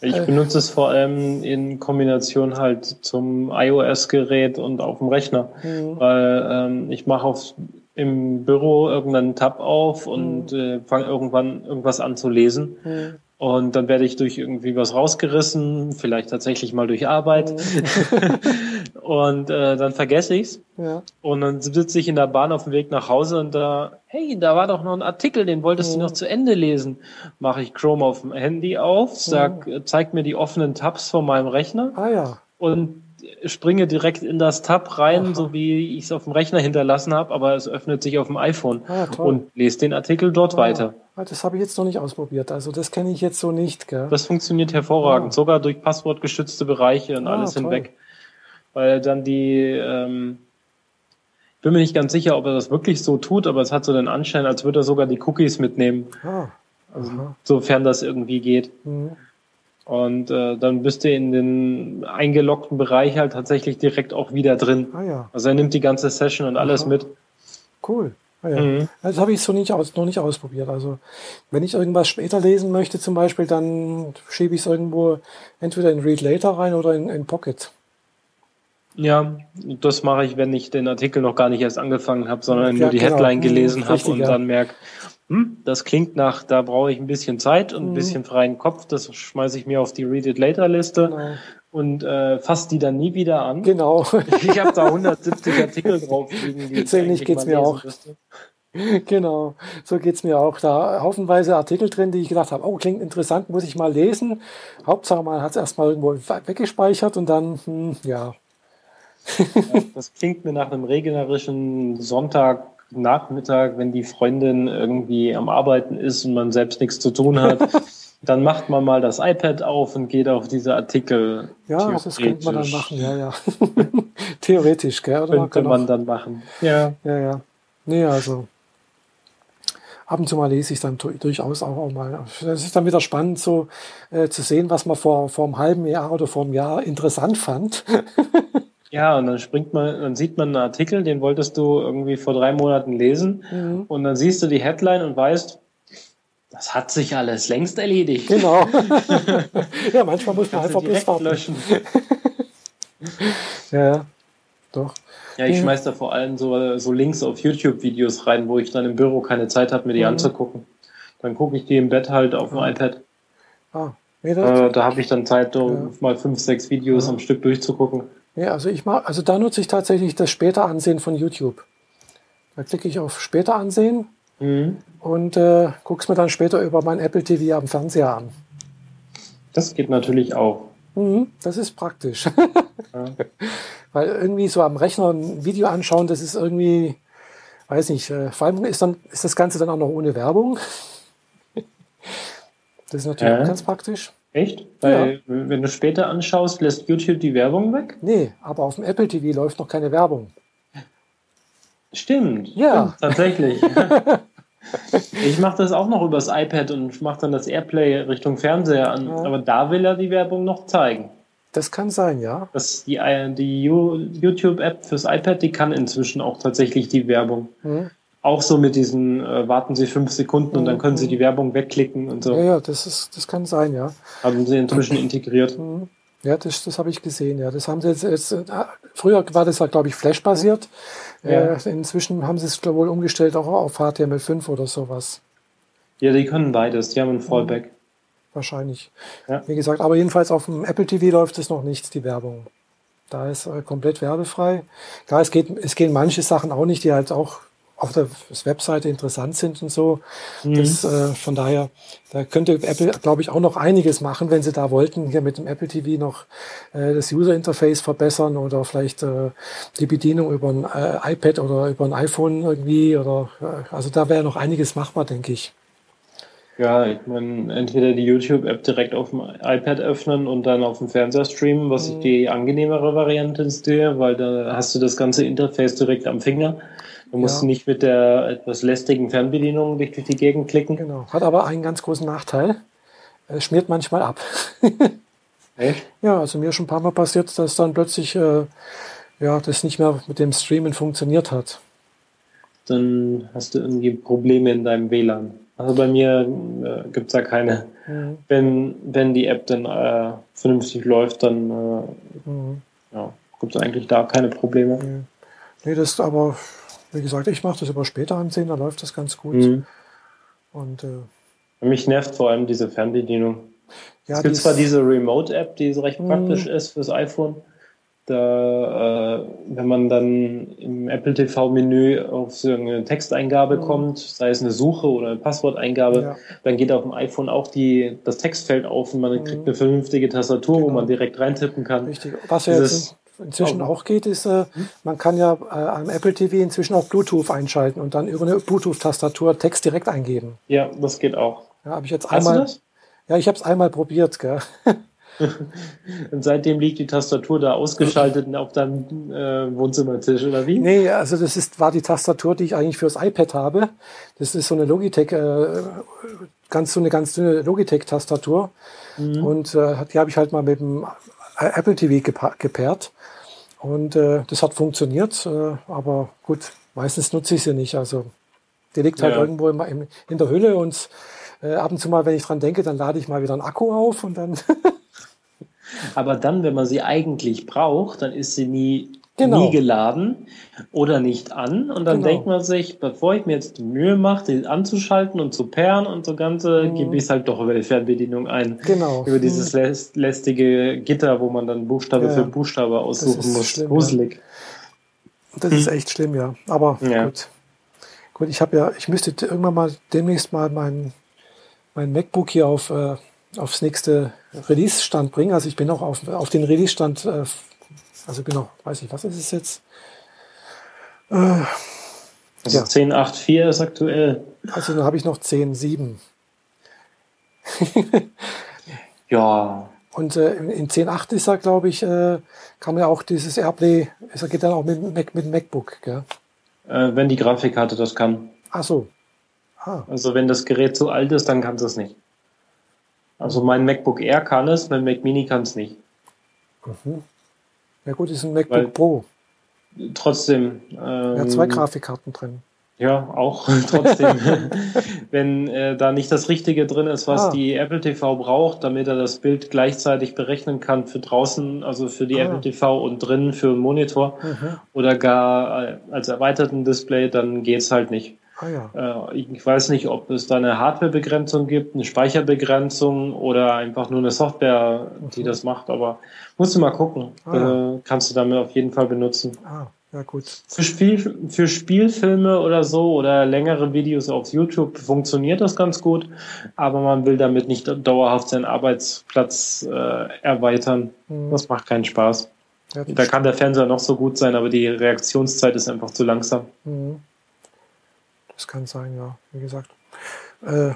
ich benutze es vor allem in Kombination halt zum iOS-Gerät und auf dem Rechner, mhm. weil ähm, ich mache auf im Büro irgendeinen Tab auf und mhm. äh, fange irgendwann irgendwas an zu lesen. Mhm. Und dann werde ich durch irgendwie was rausgerissen, vielleicht tatsächlich mal durch Arbeit. Mhm. und äh, dann vergesse ich's. Ja. Und dann sitze ich in der Bahn auf dem Weg nach Hause und da, hey, da war doch noch ein Artikel, den wolltest mhm. du noch zu Ende lesen. Mache ich Chrome auf dem Handy auf, sag, mhm. zeigt mir die offenen Tabs von meinem Rechner. Ah ja. Und springe direkt in das Tab rein, Aha. so wie ich es auf dem Rechner hinterlassen habe, aber es öffnet sich auf dem iPhone ah, und lese den Artikel dort ah, weiter. Ah, das habe ich jetzt noch nicht ausprobiert, also das kenne ich jetzt so nicht. Gell? Das funktioniert hervorragend, ah. sogar durch passwortgeschützte Bereiche und ah, alles toll. hinweg. Weil dann die, ähm, ich bin mir nicht ganz sicher, ob er das wirklich so tut, aber es hat so den Anschein, als würde er sogar die Cookies mitnehmen. Ah. Also, sofern das irgendwie geht. Mhm. Und äh, dann bist du in den eingeloggten Bereich halt tatsächlich direkt auch wieder drin. Ah, ja. Also er nimmt die ganze Session und alles Aha. mit. Cool. Ah, ja. mhm. Das habe ich so nicht aus, noch nicht ausprobiert. Also wenn ich irgendwas später lesen möchte zum Beispiel, dann schiebe ich es irgendwo entweder in Read Later rein oder in, in Pocket. Ja, das mache ich, wenn ich den Artikel noch gar nicht erst angefangen habe, sondern ja, nur die genau. Headline gelesen hm, habe und dann merke, hm, das klingt nach, da brauche ich ein bisschen Zeit und ein mhm. bisschen freien Kopf. Das schmeiße ich mir auf die Read It Later Liste genau. und äh, fasse die dann nie wieder an. Genau. Ich habe da 170 Artikel drauf liegen. Die Ähnlich geht's mir auch. Müsste. Genau, so geht's mir auch. Da haufenweise Artikel drin, die ich gedacht habe, oh, klingt interessant, muss ich mal lesen. Hauptsache, man hat es erstmal irgendwo weggespeichert und dann, hm, ja, das klingt mir nach einem regnerischen Sonntagnachmittag, wenn die Freundin irgendwie am Arbeiten ist und man selbst nichts zu tun hat. dann macht man mal das iPad auf und geht auf diese Artikel. Ja, das könnte man dann machen, ja, ja. Theoretisch, gell? Oder könnte man, man dann machen. Ja. Ja, ja. Nee, also ab und zu mal lese ich dann durchaus auch, auch mal. Das ist dann wieder spannend, so äh, zu sehen, was man vor, vor einem halben Jahr oder vor einem Jahr interessant fand. ja, und dann springt man, dann sieht man einen Artikel, den wolltest du irgendwie vor drei Monaten lesen, mhm. und dann siehst du die Headline und weißt, das hat sich alles längst erledigt. Genau. ja, manchmal muss man einfach bloß warten. löschen. ja, doch. Ja, ich schmeiß da vor allem so, so Links auf YouTube-Videos rein, wo ich dann im Büro keine Zeit habe, mir die mhm. anzugucken. Dann gucke ich die im Bett halt auf dem iPad. Ah, nee, äh, da habe ich dann Zeit, ja. mal fünf, sechs Videos ja. am Stück durchzugucken. Ja, also ich mag, also da nutze ich tatsächlich das später Ansehen von YouTube. Da klicke ich auf später ansehen mhm. und äh, gucke es mir dann später über mein Apple TV am Fernseher an. Das geht natürlich auch. Mhm, das ist praktisch. Ja. Weil irgendwie so am Rechner ein Video anschauen, das ist irgendwie, weiß nicht, äh, vor allem ist, dann, ist das Ganze dann auch noch ohne Werbung. Das ist natürlich äh? ganz praktisch. Echt? Weil, ja. wenn du später anschaust, lässt YouTube die Werbung weg? Nee, aber auf dem Apple TV läuft noch keine Werbung. Stimmt. Ja. Stimmt, tatsächlich. ich mache das auch noch übers iPad und mache dann das Airplay Richtung Fernseher an. Ja. Aber da will er die Werbung noch zeigen. Das kann sein, ja. Das, die äh, die YouTube-App fürs iPad, die kann inzwischen auch tatsächlich die Werbung. Mhm. Auch so mit diesen, äh, warten Sie fünf Sekunden mhm. und dann können Sie die Werbung wegklicken und so. Ja, ja, das, ist, das kann sein, ja. Haben Sie inzwischen integriert. Mhm. Ja, das, das habe ich gesehen, ja. Das haben sie jetzt, jetzt äh, früher war das ja, glaube ich, Flash-basiert. Ja. Äh, inzwischen haben sie es wohl umgestellt auch auf HTML5 oder sowas. Ja, die können beides, die haben ein Fallback wahrscheinlich. Ja. Wie gesagt, aber jedenfalls auf dem Apple TV läuft es noch nichts, die Werbung. Da ist äh, komplett werbefrei. Klar, es, geht, es gehen manche Sachen auch nicht, die halt auch auf der Webseite interessant sind und so. Mhm. Das, äh, von daher, da könnte Apple, glaube ich, auch noch einiges machen, wenn sie da wollten, hier mit dem Apple TV noch äh, das User Interface verbessern oder vielleicht äh, die Bedienung über ein äh, iPad oder über ein iPhone irgendwie oder äh, also da wäre noch einiges machbar, denke ich. Ja, ich meine, entweder die YouTube-App direkt auf dem iPad öffnen und dann auf dem Fernseher streamen, was mhm. ich die angenehmere Variante ist, weil da hast du das ganze Interface direkt am Finger. Du musst ja. nicht mit der etwas lästigen Fernbedienung dich durch die Gegend klicken. Genau. Hat aber einen ganz großen Nachteil. Es schmiert manchmal ab. Echt? Ja, also mir schon ein paar Mal passiert, dass dann plötzlich äh, ja, das nicht mehr mit dem Streamen funktioniert hat. Dann hast du irgendwie Probleme in deinem WLAN. Also bei mir äh, gibt es da keine. Mhm. Wenn, wenn die App dann äh, vernünftig läuft, dann äh, mhm. ja, gibt es eigentlich da keine Probleme. Mhm. Nee, das aber, wie gesagt, ich mache das aber später ansehen, da läuft das ganz gut. Mhm. Und, äh, Mich nervt vor allem diese Fernbedienung. Ja, es gibt zwar diese Remote-App, die so recht mhm. praktisch ist fürs iPhone, da, äh, wenn man dann im Apple TV-Menü auf so eine Texteingabe mhm. kommt, sei es eine Suche oder eine Passworteingabe, ja. dann geht auf dem iPhone auch die, das Textfeld auf und man mhm. kriegt eine vernünftige Tastatur, genau. wo man direkt reintippen kann. Richtig. Was ja jetzt inzwischen auch geht, ist, äh, hm? man kann ja äh, am Apple TV inzwischen auch Bluetooth einschalten und dann über eine Bluetooth-Tastatur Text direkt eingeben. Ja, das geht auch. Ja, habe ich jetzt Hast einmal. Ja, ich habe es einmal probiert, gell? Und seitdem liegt die Tastatur da ausgeschaltet auf deinem äh, Wohnzimmertisch, oder wie? Nee, also das ist, war die Tastatur, die ich eigentlich fürs iPad habe. Das ist so eine Logitech, äh, ganz so eine ganz dünne Logitech-Tastatur. Mhm. Und äh, die habe ich halt mal mit dem Apple TV gepaart. Und äh, das hat funktioniert, äh, aber gut, meistens nutze ich sie nicht. Also die liegt halt ja. irgendwo in, in, der Hülle und äh, ab und zu mal, wenn ich dran denke, dann lade ich mal wieder einen Akku auf und dann Aber dann, wenn man sie eigentlich braucht, dann ist sie nie, genau. nie geladen oder nicht an. Und dann genau. denkt man sich, bevor ich mir jetzt die Mühe mache, die anzuschalten und zu pairen und so Ganze, mhm. gebe ich es halt doch über die Fernbedienung ein. Genau. Über dieses mhm. lästige Gitter, wo man dann Buchstabe ja. für Buchstabe aussuchen muss. Schlimm, Gruselig. Ja. Das ist echt schlimm, ja. Aber ja. gut. Gut, ich habe ja, ich müsste irgendwann mal demnächst mal mein, mein MacBook hier auf auf, aufs nächste Release-Stand bringen. Also ich bin auch auf, auf den Release-Stand äh, Also genau, weiß ich, was ist es jetzt? Äh, also ja. 10.8.4 ist aktuell. Also dann habe ich noch 10.7. ja. Und äh, in 10.8 ist er, glaube ich, äh, kann ja auch dieses Airplay, es geht dann auch mit, Mac, mit MacBook, gell? Äh, wenn die Grafikkarte das kann. Ach so. Ah. Also wenn das Gerät zu alt ist, dann kann es es nicht. Also mein MacBook Air kann es, mein Mac Mini kann es nicht. Mhm. Ja gut, ist ein MacBook Weil, Pro. Trotzdem. Ähm, ja, zwei Grafikkarten drin. Ja, auch trotzdem. Wenn äh, da nicht das Richtige drin ist, was ah. die Apple TV braucht, damit er das Bild gleichzeitig berechnen kann für draußen, also für die ah. Apple TV und drinnen für einen Monitor mhm. oder gar äh, als erweiterten Display, dann geht's halt nicht. Ah, ja. äh, ich weiß nicht, ob es da eine Hardwarebegrenzung gibt, eine Speicherbegrenzung oder einfach nur eine Software, die mhm. das macht, aber musst du mal gucken. Ah, ja. äh, kannst du damit auf jeden Fall benutzen. Ah. Ja, gut. Für, Spiel, für Spielfilme oder so oder längere Videos auf YouTube funktioniert das ganz gut, aber man will damit nicht dauerhaft seinen Arbeitsplatz äh, erweitern. Mhm. Das macht keinen Spaß. Ja, da kann der Fernseher noch so gut sein, aber die Reaktionszeit ist einfach zu langsam. Mhm. Das kann sein, ja, wie gesagt. Äh,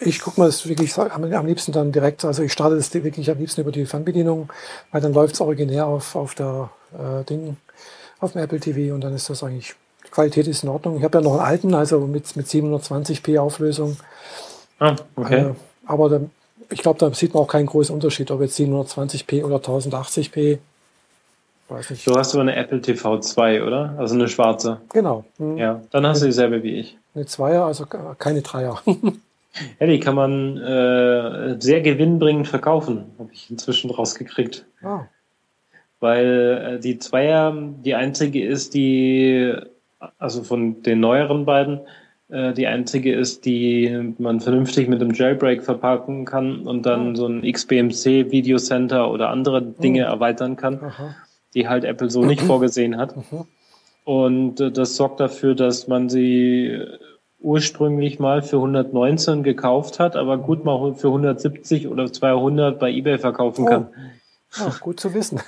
ich gucke mal das wirklich am, am, liebsten dann direkt, also ich starte das wirklich am liebsten über die Fernbedienung, weil dann läuft es originär auf, auf der äh, Ding auf dem Apple TV und dann ist das eigentlich, die Qualität ist in Ordnung. Ich habe ja noch einen alten, also mit, mit 720p Auflösung. Ah, okay. Äh, aber dann, ich glaube, da sieht man auch keinen großen Unterschied, ob jetzt 720p oder 1080p. Weiß nicht. Du hast aber eine Apple TV 2, oder? Also eine schwarze. Genau. Mhm. Ja, dann hast du dieselbe wie ich. Eine Zweier, also keine Dreier. ja, die kann man äh, sehr gewinnbringend verkaufen, habe ich inzwischen rausgekriegt. Ah weil äh, die Zweier die einzige ist, die, also von den neueren beiden, äh, die einzige ist, die man vernünftig mit dem Jailbreak verpacken kann und dann oh. so ein XBMC Video Center oder andere Dinge oh. erweitern kann, Aha. die halt Apple so nicht vorgesehen hat. Und äh, das sorgt dafür, dass man sie ursprünglich mal für 119 gekauft hat, aber gut mal für 170 oder 200 bei eBay verkaufen oh. kann. Oh, gut zu wissen.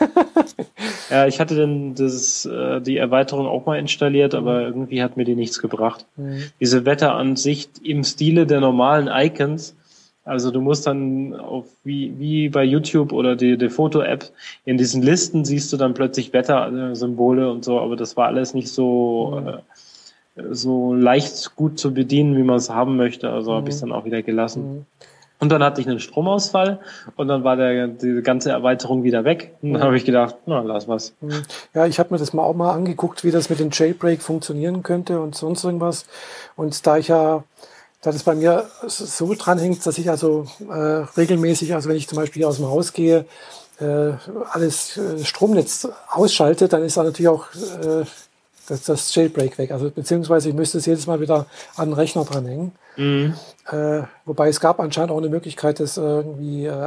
ja, ich hatte dann das, äh, die Erweiterung auch mal installiert, aber irgendwie hat mir die nichts gebracht. Mhm. Diese Wetteransicht im Stile der normalen Icons, also du musst dann auf wie, wie bei YouTube oder die, die Foto-App, in diesen Listen siehst du dann plötzlich Wettersymbole und so, aber das war alles nicht so, mhm. äh, so leicht gut zu bedienen, wie man es haben möchte. Also mhm. habe ich es dann auch wieder gelassen. Mhm. Und dann hatte ich einen Stromausfall und dann war der, die ganze Erweiterung wieder weg. Und dann habe ich gedacht, na, lass was. Mhm. Ja, ich habe mir das mal auch mal angeguckt, wie das mit dem Jailbreak funktionieren könnte und sonst irgendwas. Und da ich ja, da das bei mir so dranhängt, dass ich also äh, regelmäßig, also wenn ich zum Beispiel aus dem Haus gehe, äh, alles äh, Stromnetz ausschalte, dann ist da natürlich auch äh, das, das Jailbreak weg. Also beziehungsweise ich müsste es jedes Mal wieder an den Rechner dranhängen. Mhm. Äh, wobei es gab anscheinend auch eine Möglichkeit, das irgendwie. Äh,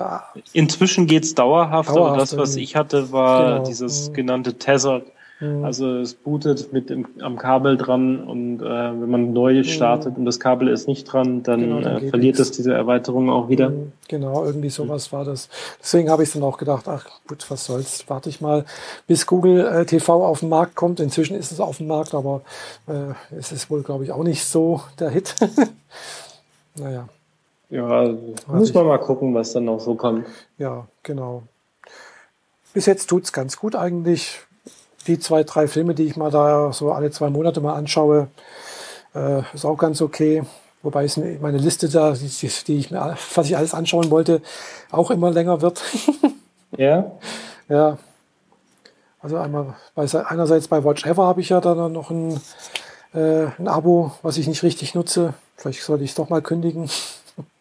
Inzwischen geht es dauerhaft, dauerhaft, aber das, was ich hatte, war genau. dieses mhm. genannte Tether. Mhm. Also es bootet mit dem, am Kabel dran und äh, wenn man neu mhm. startet mhm. und das Kabel ist nicht dran, dann, genau, dann äh, verliert es diese Erweiterung auch wieder. Mhm. Genau, irgendwie sowas war das. Deswegen habe ich dann auch gedacht, ach gut, was soll's, warte ich mal, bis Google äh, TV auf den Markt kommt. Inzwischen ist es auf dem Markt, aber äh, es ist wohl, glaube ich, auch nicht so der Hit. naja. Ja, muss man mal gucken, was dann noch so kommt. Ja, genau. Bis jetzt tut's ganz gut eigentlich die zwei, drei Filme, die ich mal da so alle zwei Monate mal anschaue, äh, ist auch ganz okay. Wobei es meine Liste da, die, die ich mir, was ich alles anschauen wollte, auch immer länger wird. ja. Ja. Also einmal, einerseits bei Watch Ever habe ich ja dann noch ein, äh, ein Abo, was ich nicht richtig nutze. Vielleicht sollte ich es doch mal kündigen.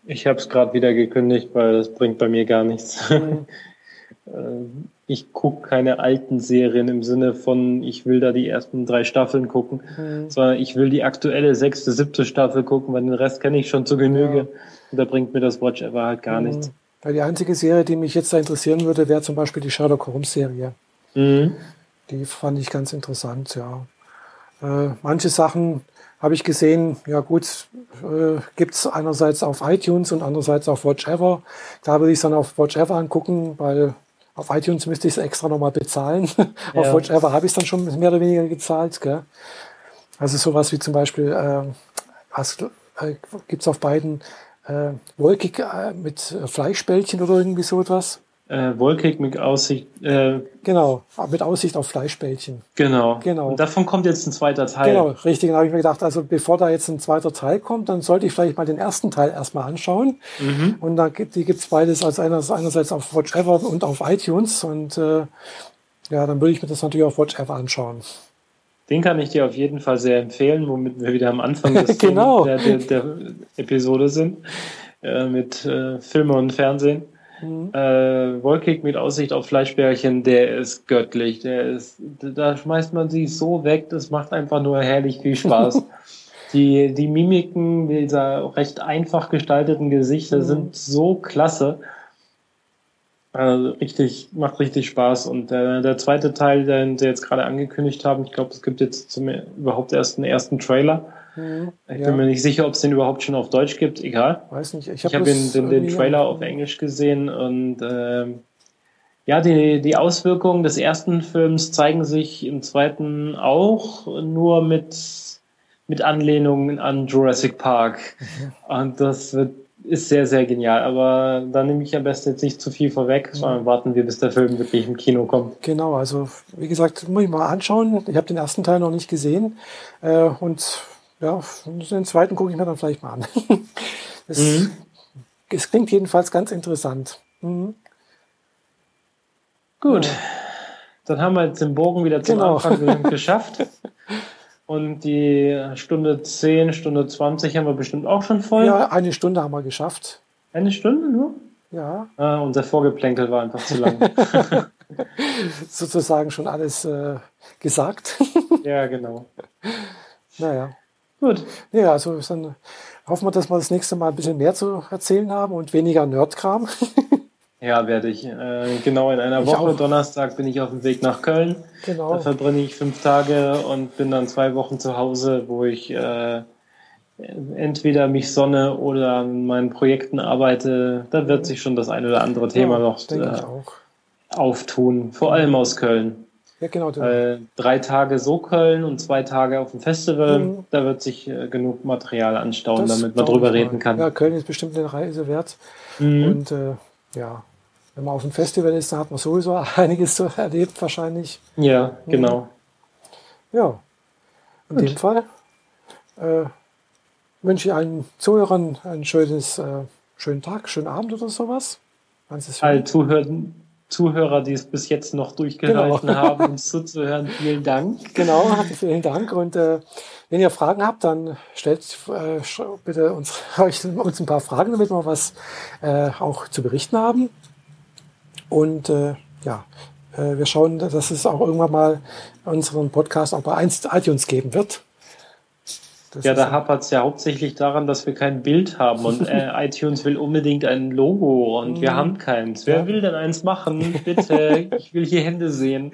Ich habe es gerade wieder gekündigt, weil das bringt bei mir gar nichts. Mhm. Ich gucke keine alten Serien im Sinne von, ich will da die ersten drei Staffeln gucken, mhm. sondern ich will die aktuelle sechste, siebte Staffel gucken, weil den Rest kenne ich schon zu Genüge. Ja. Und da bringt mir das Watch Ever halt gar mhm. nichts. Weil die einzige Serie, die mich jetzt da interessieren würde, wäre zum Beispiel die Sherlock Holmes Serie. Mhm. Die fand ich ganz interessant, ja. Äh, manche Sachen habe ich gesehen, ja gut, äh, gibt es einerseits auf iTunes und andererseits auf Watch Ever. Da würde ich es dann auf Watch Ever angucken, weil auf iTunes müsste ich es extra nochmal bezahlen. Ja. auf Watch Ever habe ich es dann schon mehr oder weniger gezahlt. Gell? Also sowas wie zum Beispiel, äh, äh, gibt es auf beiden äh, wolkig äh, mit Fleischbällchen oder irgendwie so etwas? Äh, wolkig mit Aussicht. Äh, genau, mit Aussicht auf Fleischbällchen. Genau. genau. Und davon kommt jetzt ein zweiter Teil. Genau, richtig. Dann habe ich mir gedacht, also bevor da jetzt ein zweiter Teil kommt, dann sollte ich vielleicht mal den ersten Teil erstmal anschauen. Mhm. Und da gibt die gibt's beides als einerseits auf Watch Ever und auf iTunes. Und äh, ja, dann würde ich mir das natürlich auf Watch Ever anschauen. Den kann ich dir auf jeden Fall sehr empfehlen, womit wir wieder am Anfang des genau. der, der, der, Episode sind, äh, mit äh, Filme und Fernsehen. Mhm. Äh, Wolkig mit Aussicht auf Fleischbärchen, der ist göttlich. Der ist, da schmeißt man sich so weg, das macht einfach nur herrlich viel Spaß. die, die Mimiken dieser recht einfach gestalteten Gesichter mhm. sind so klasse. Also richtig, macht richtig Spaß. Und der, der zweite Teil, den sie jetzt gerade angekündigt haben, ich glaube, es gibt jetzt zum überhaupt erst einen ersten Trailer. Ich bin mir nicht sicher, ob es den überhaupt schon auf Deutsch gibt. Egal. Weiß nicht. Ich habe hab den, den, den, Trailer auf Englisch gesehen und ähm, ja, die, die Auswirkungen des ersten Films zeigen sich im zweiten auch, nur mit, mit Anlehnungen an Jurassic Park. Und das wird ist sehr, sehr genial. Aber da nehme ich am besten jetzt nicht zu viel vorweg, sondern warten wir, bis der Film wirklich im Kino kommt. Genau, also wie gesagt, muss ich mal anschauen. Ich habe den ersten Teil noch nicht gesehen. Äh, und ja, den zweiten gucke ich mir dann vielleicht mal an. es, mhm. es klingt jedenfalls ganz interessant. Mhm. Gut. Ja. Dann haben wir jetzt den Bogen wieder zum genau. Anfang geschafft. Und die Stunde 10, Stunde 20 haben wir bestimmt auch schon voll. Ja, eine Stunde haben wir geschafft. Eine Stunde nur? Ja. Ah, unser Vorgeplänkel war einfach zu lang. Sozusagen schon alles äh, gesagt. ja, genau. Naja. Gut. Ja, also dann hoffen wir, dass wir das nächste Mal ein bisschen mehr zu erzählen haben und weniger Nerdkram. Ja, werde ich. Äh, genau in einer ich Woche, auch. Donnerstag, bin ich auf dem Weg nach Köln. Genau. Da verbrenne ich fünf Tage und bin dann zwei Wochen zu Hause, wo ich äh, entweder mich sonne oder an meinen Projekten arbeite. Da wird sich schon das eine oder andere Thema ja, noch äh, auftun, vor allem aus Köln. Ja, genau. Äh, drei Tage so Köln und zwei Tage auf dem Festival, mhm. da wird sich äh, genug Material anstauen, das damit man drüber reden kann. Ja, Köln ist bestimmt eine Reise wert. Mhm. Und äh, ja, wenn man auf dem Festival ist, dann hat man sowieso einiges so erlebt wahrscheinlich. Ja, genau. Ja, in Gut. dem Fall äh, wünsche ich allen Zuhörern einen schönes, äh, schönen Tag, schönen Abend oder sowas. All Zuhörer, Zuhörer, die es bis jetzt noch durchgehalten genau. haben, uns zuzuhören, vielen Dank. Genau, vielen Dank. Und äh, wenn ihr Fragen habt, dann stellt äh, bitte uns, uns ein paar Fragen, damit wir was äh, auch zu berichten haben. Und äh, ja, äh, wir schauen, dass es auch irgendwann mal unseren Podcast auch bei iTunes geben wird. Das ja, da hapert es ja hauptsächlich daran, dass wir kein Bild haben und äh, iTunes will unbedingt ein Logo und wir mhm. haben keins. Wer ja. will denn eins machen? Bitte, ich will hier Hände sehen.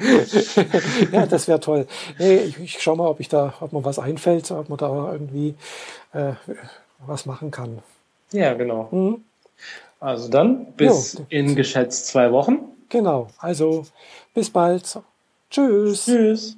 ja, das wäre toll. Nee, ich, ich schaue mal, ob ich da, ob mir was einfällt, ob man da irgendwie äh, was machen kann. Ja, genau. Mhm. Also dann bis jo. in geschätzt zwei Wochen. Genau, also bis bald. Tschüss. Tschüss.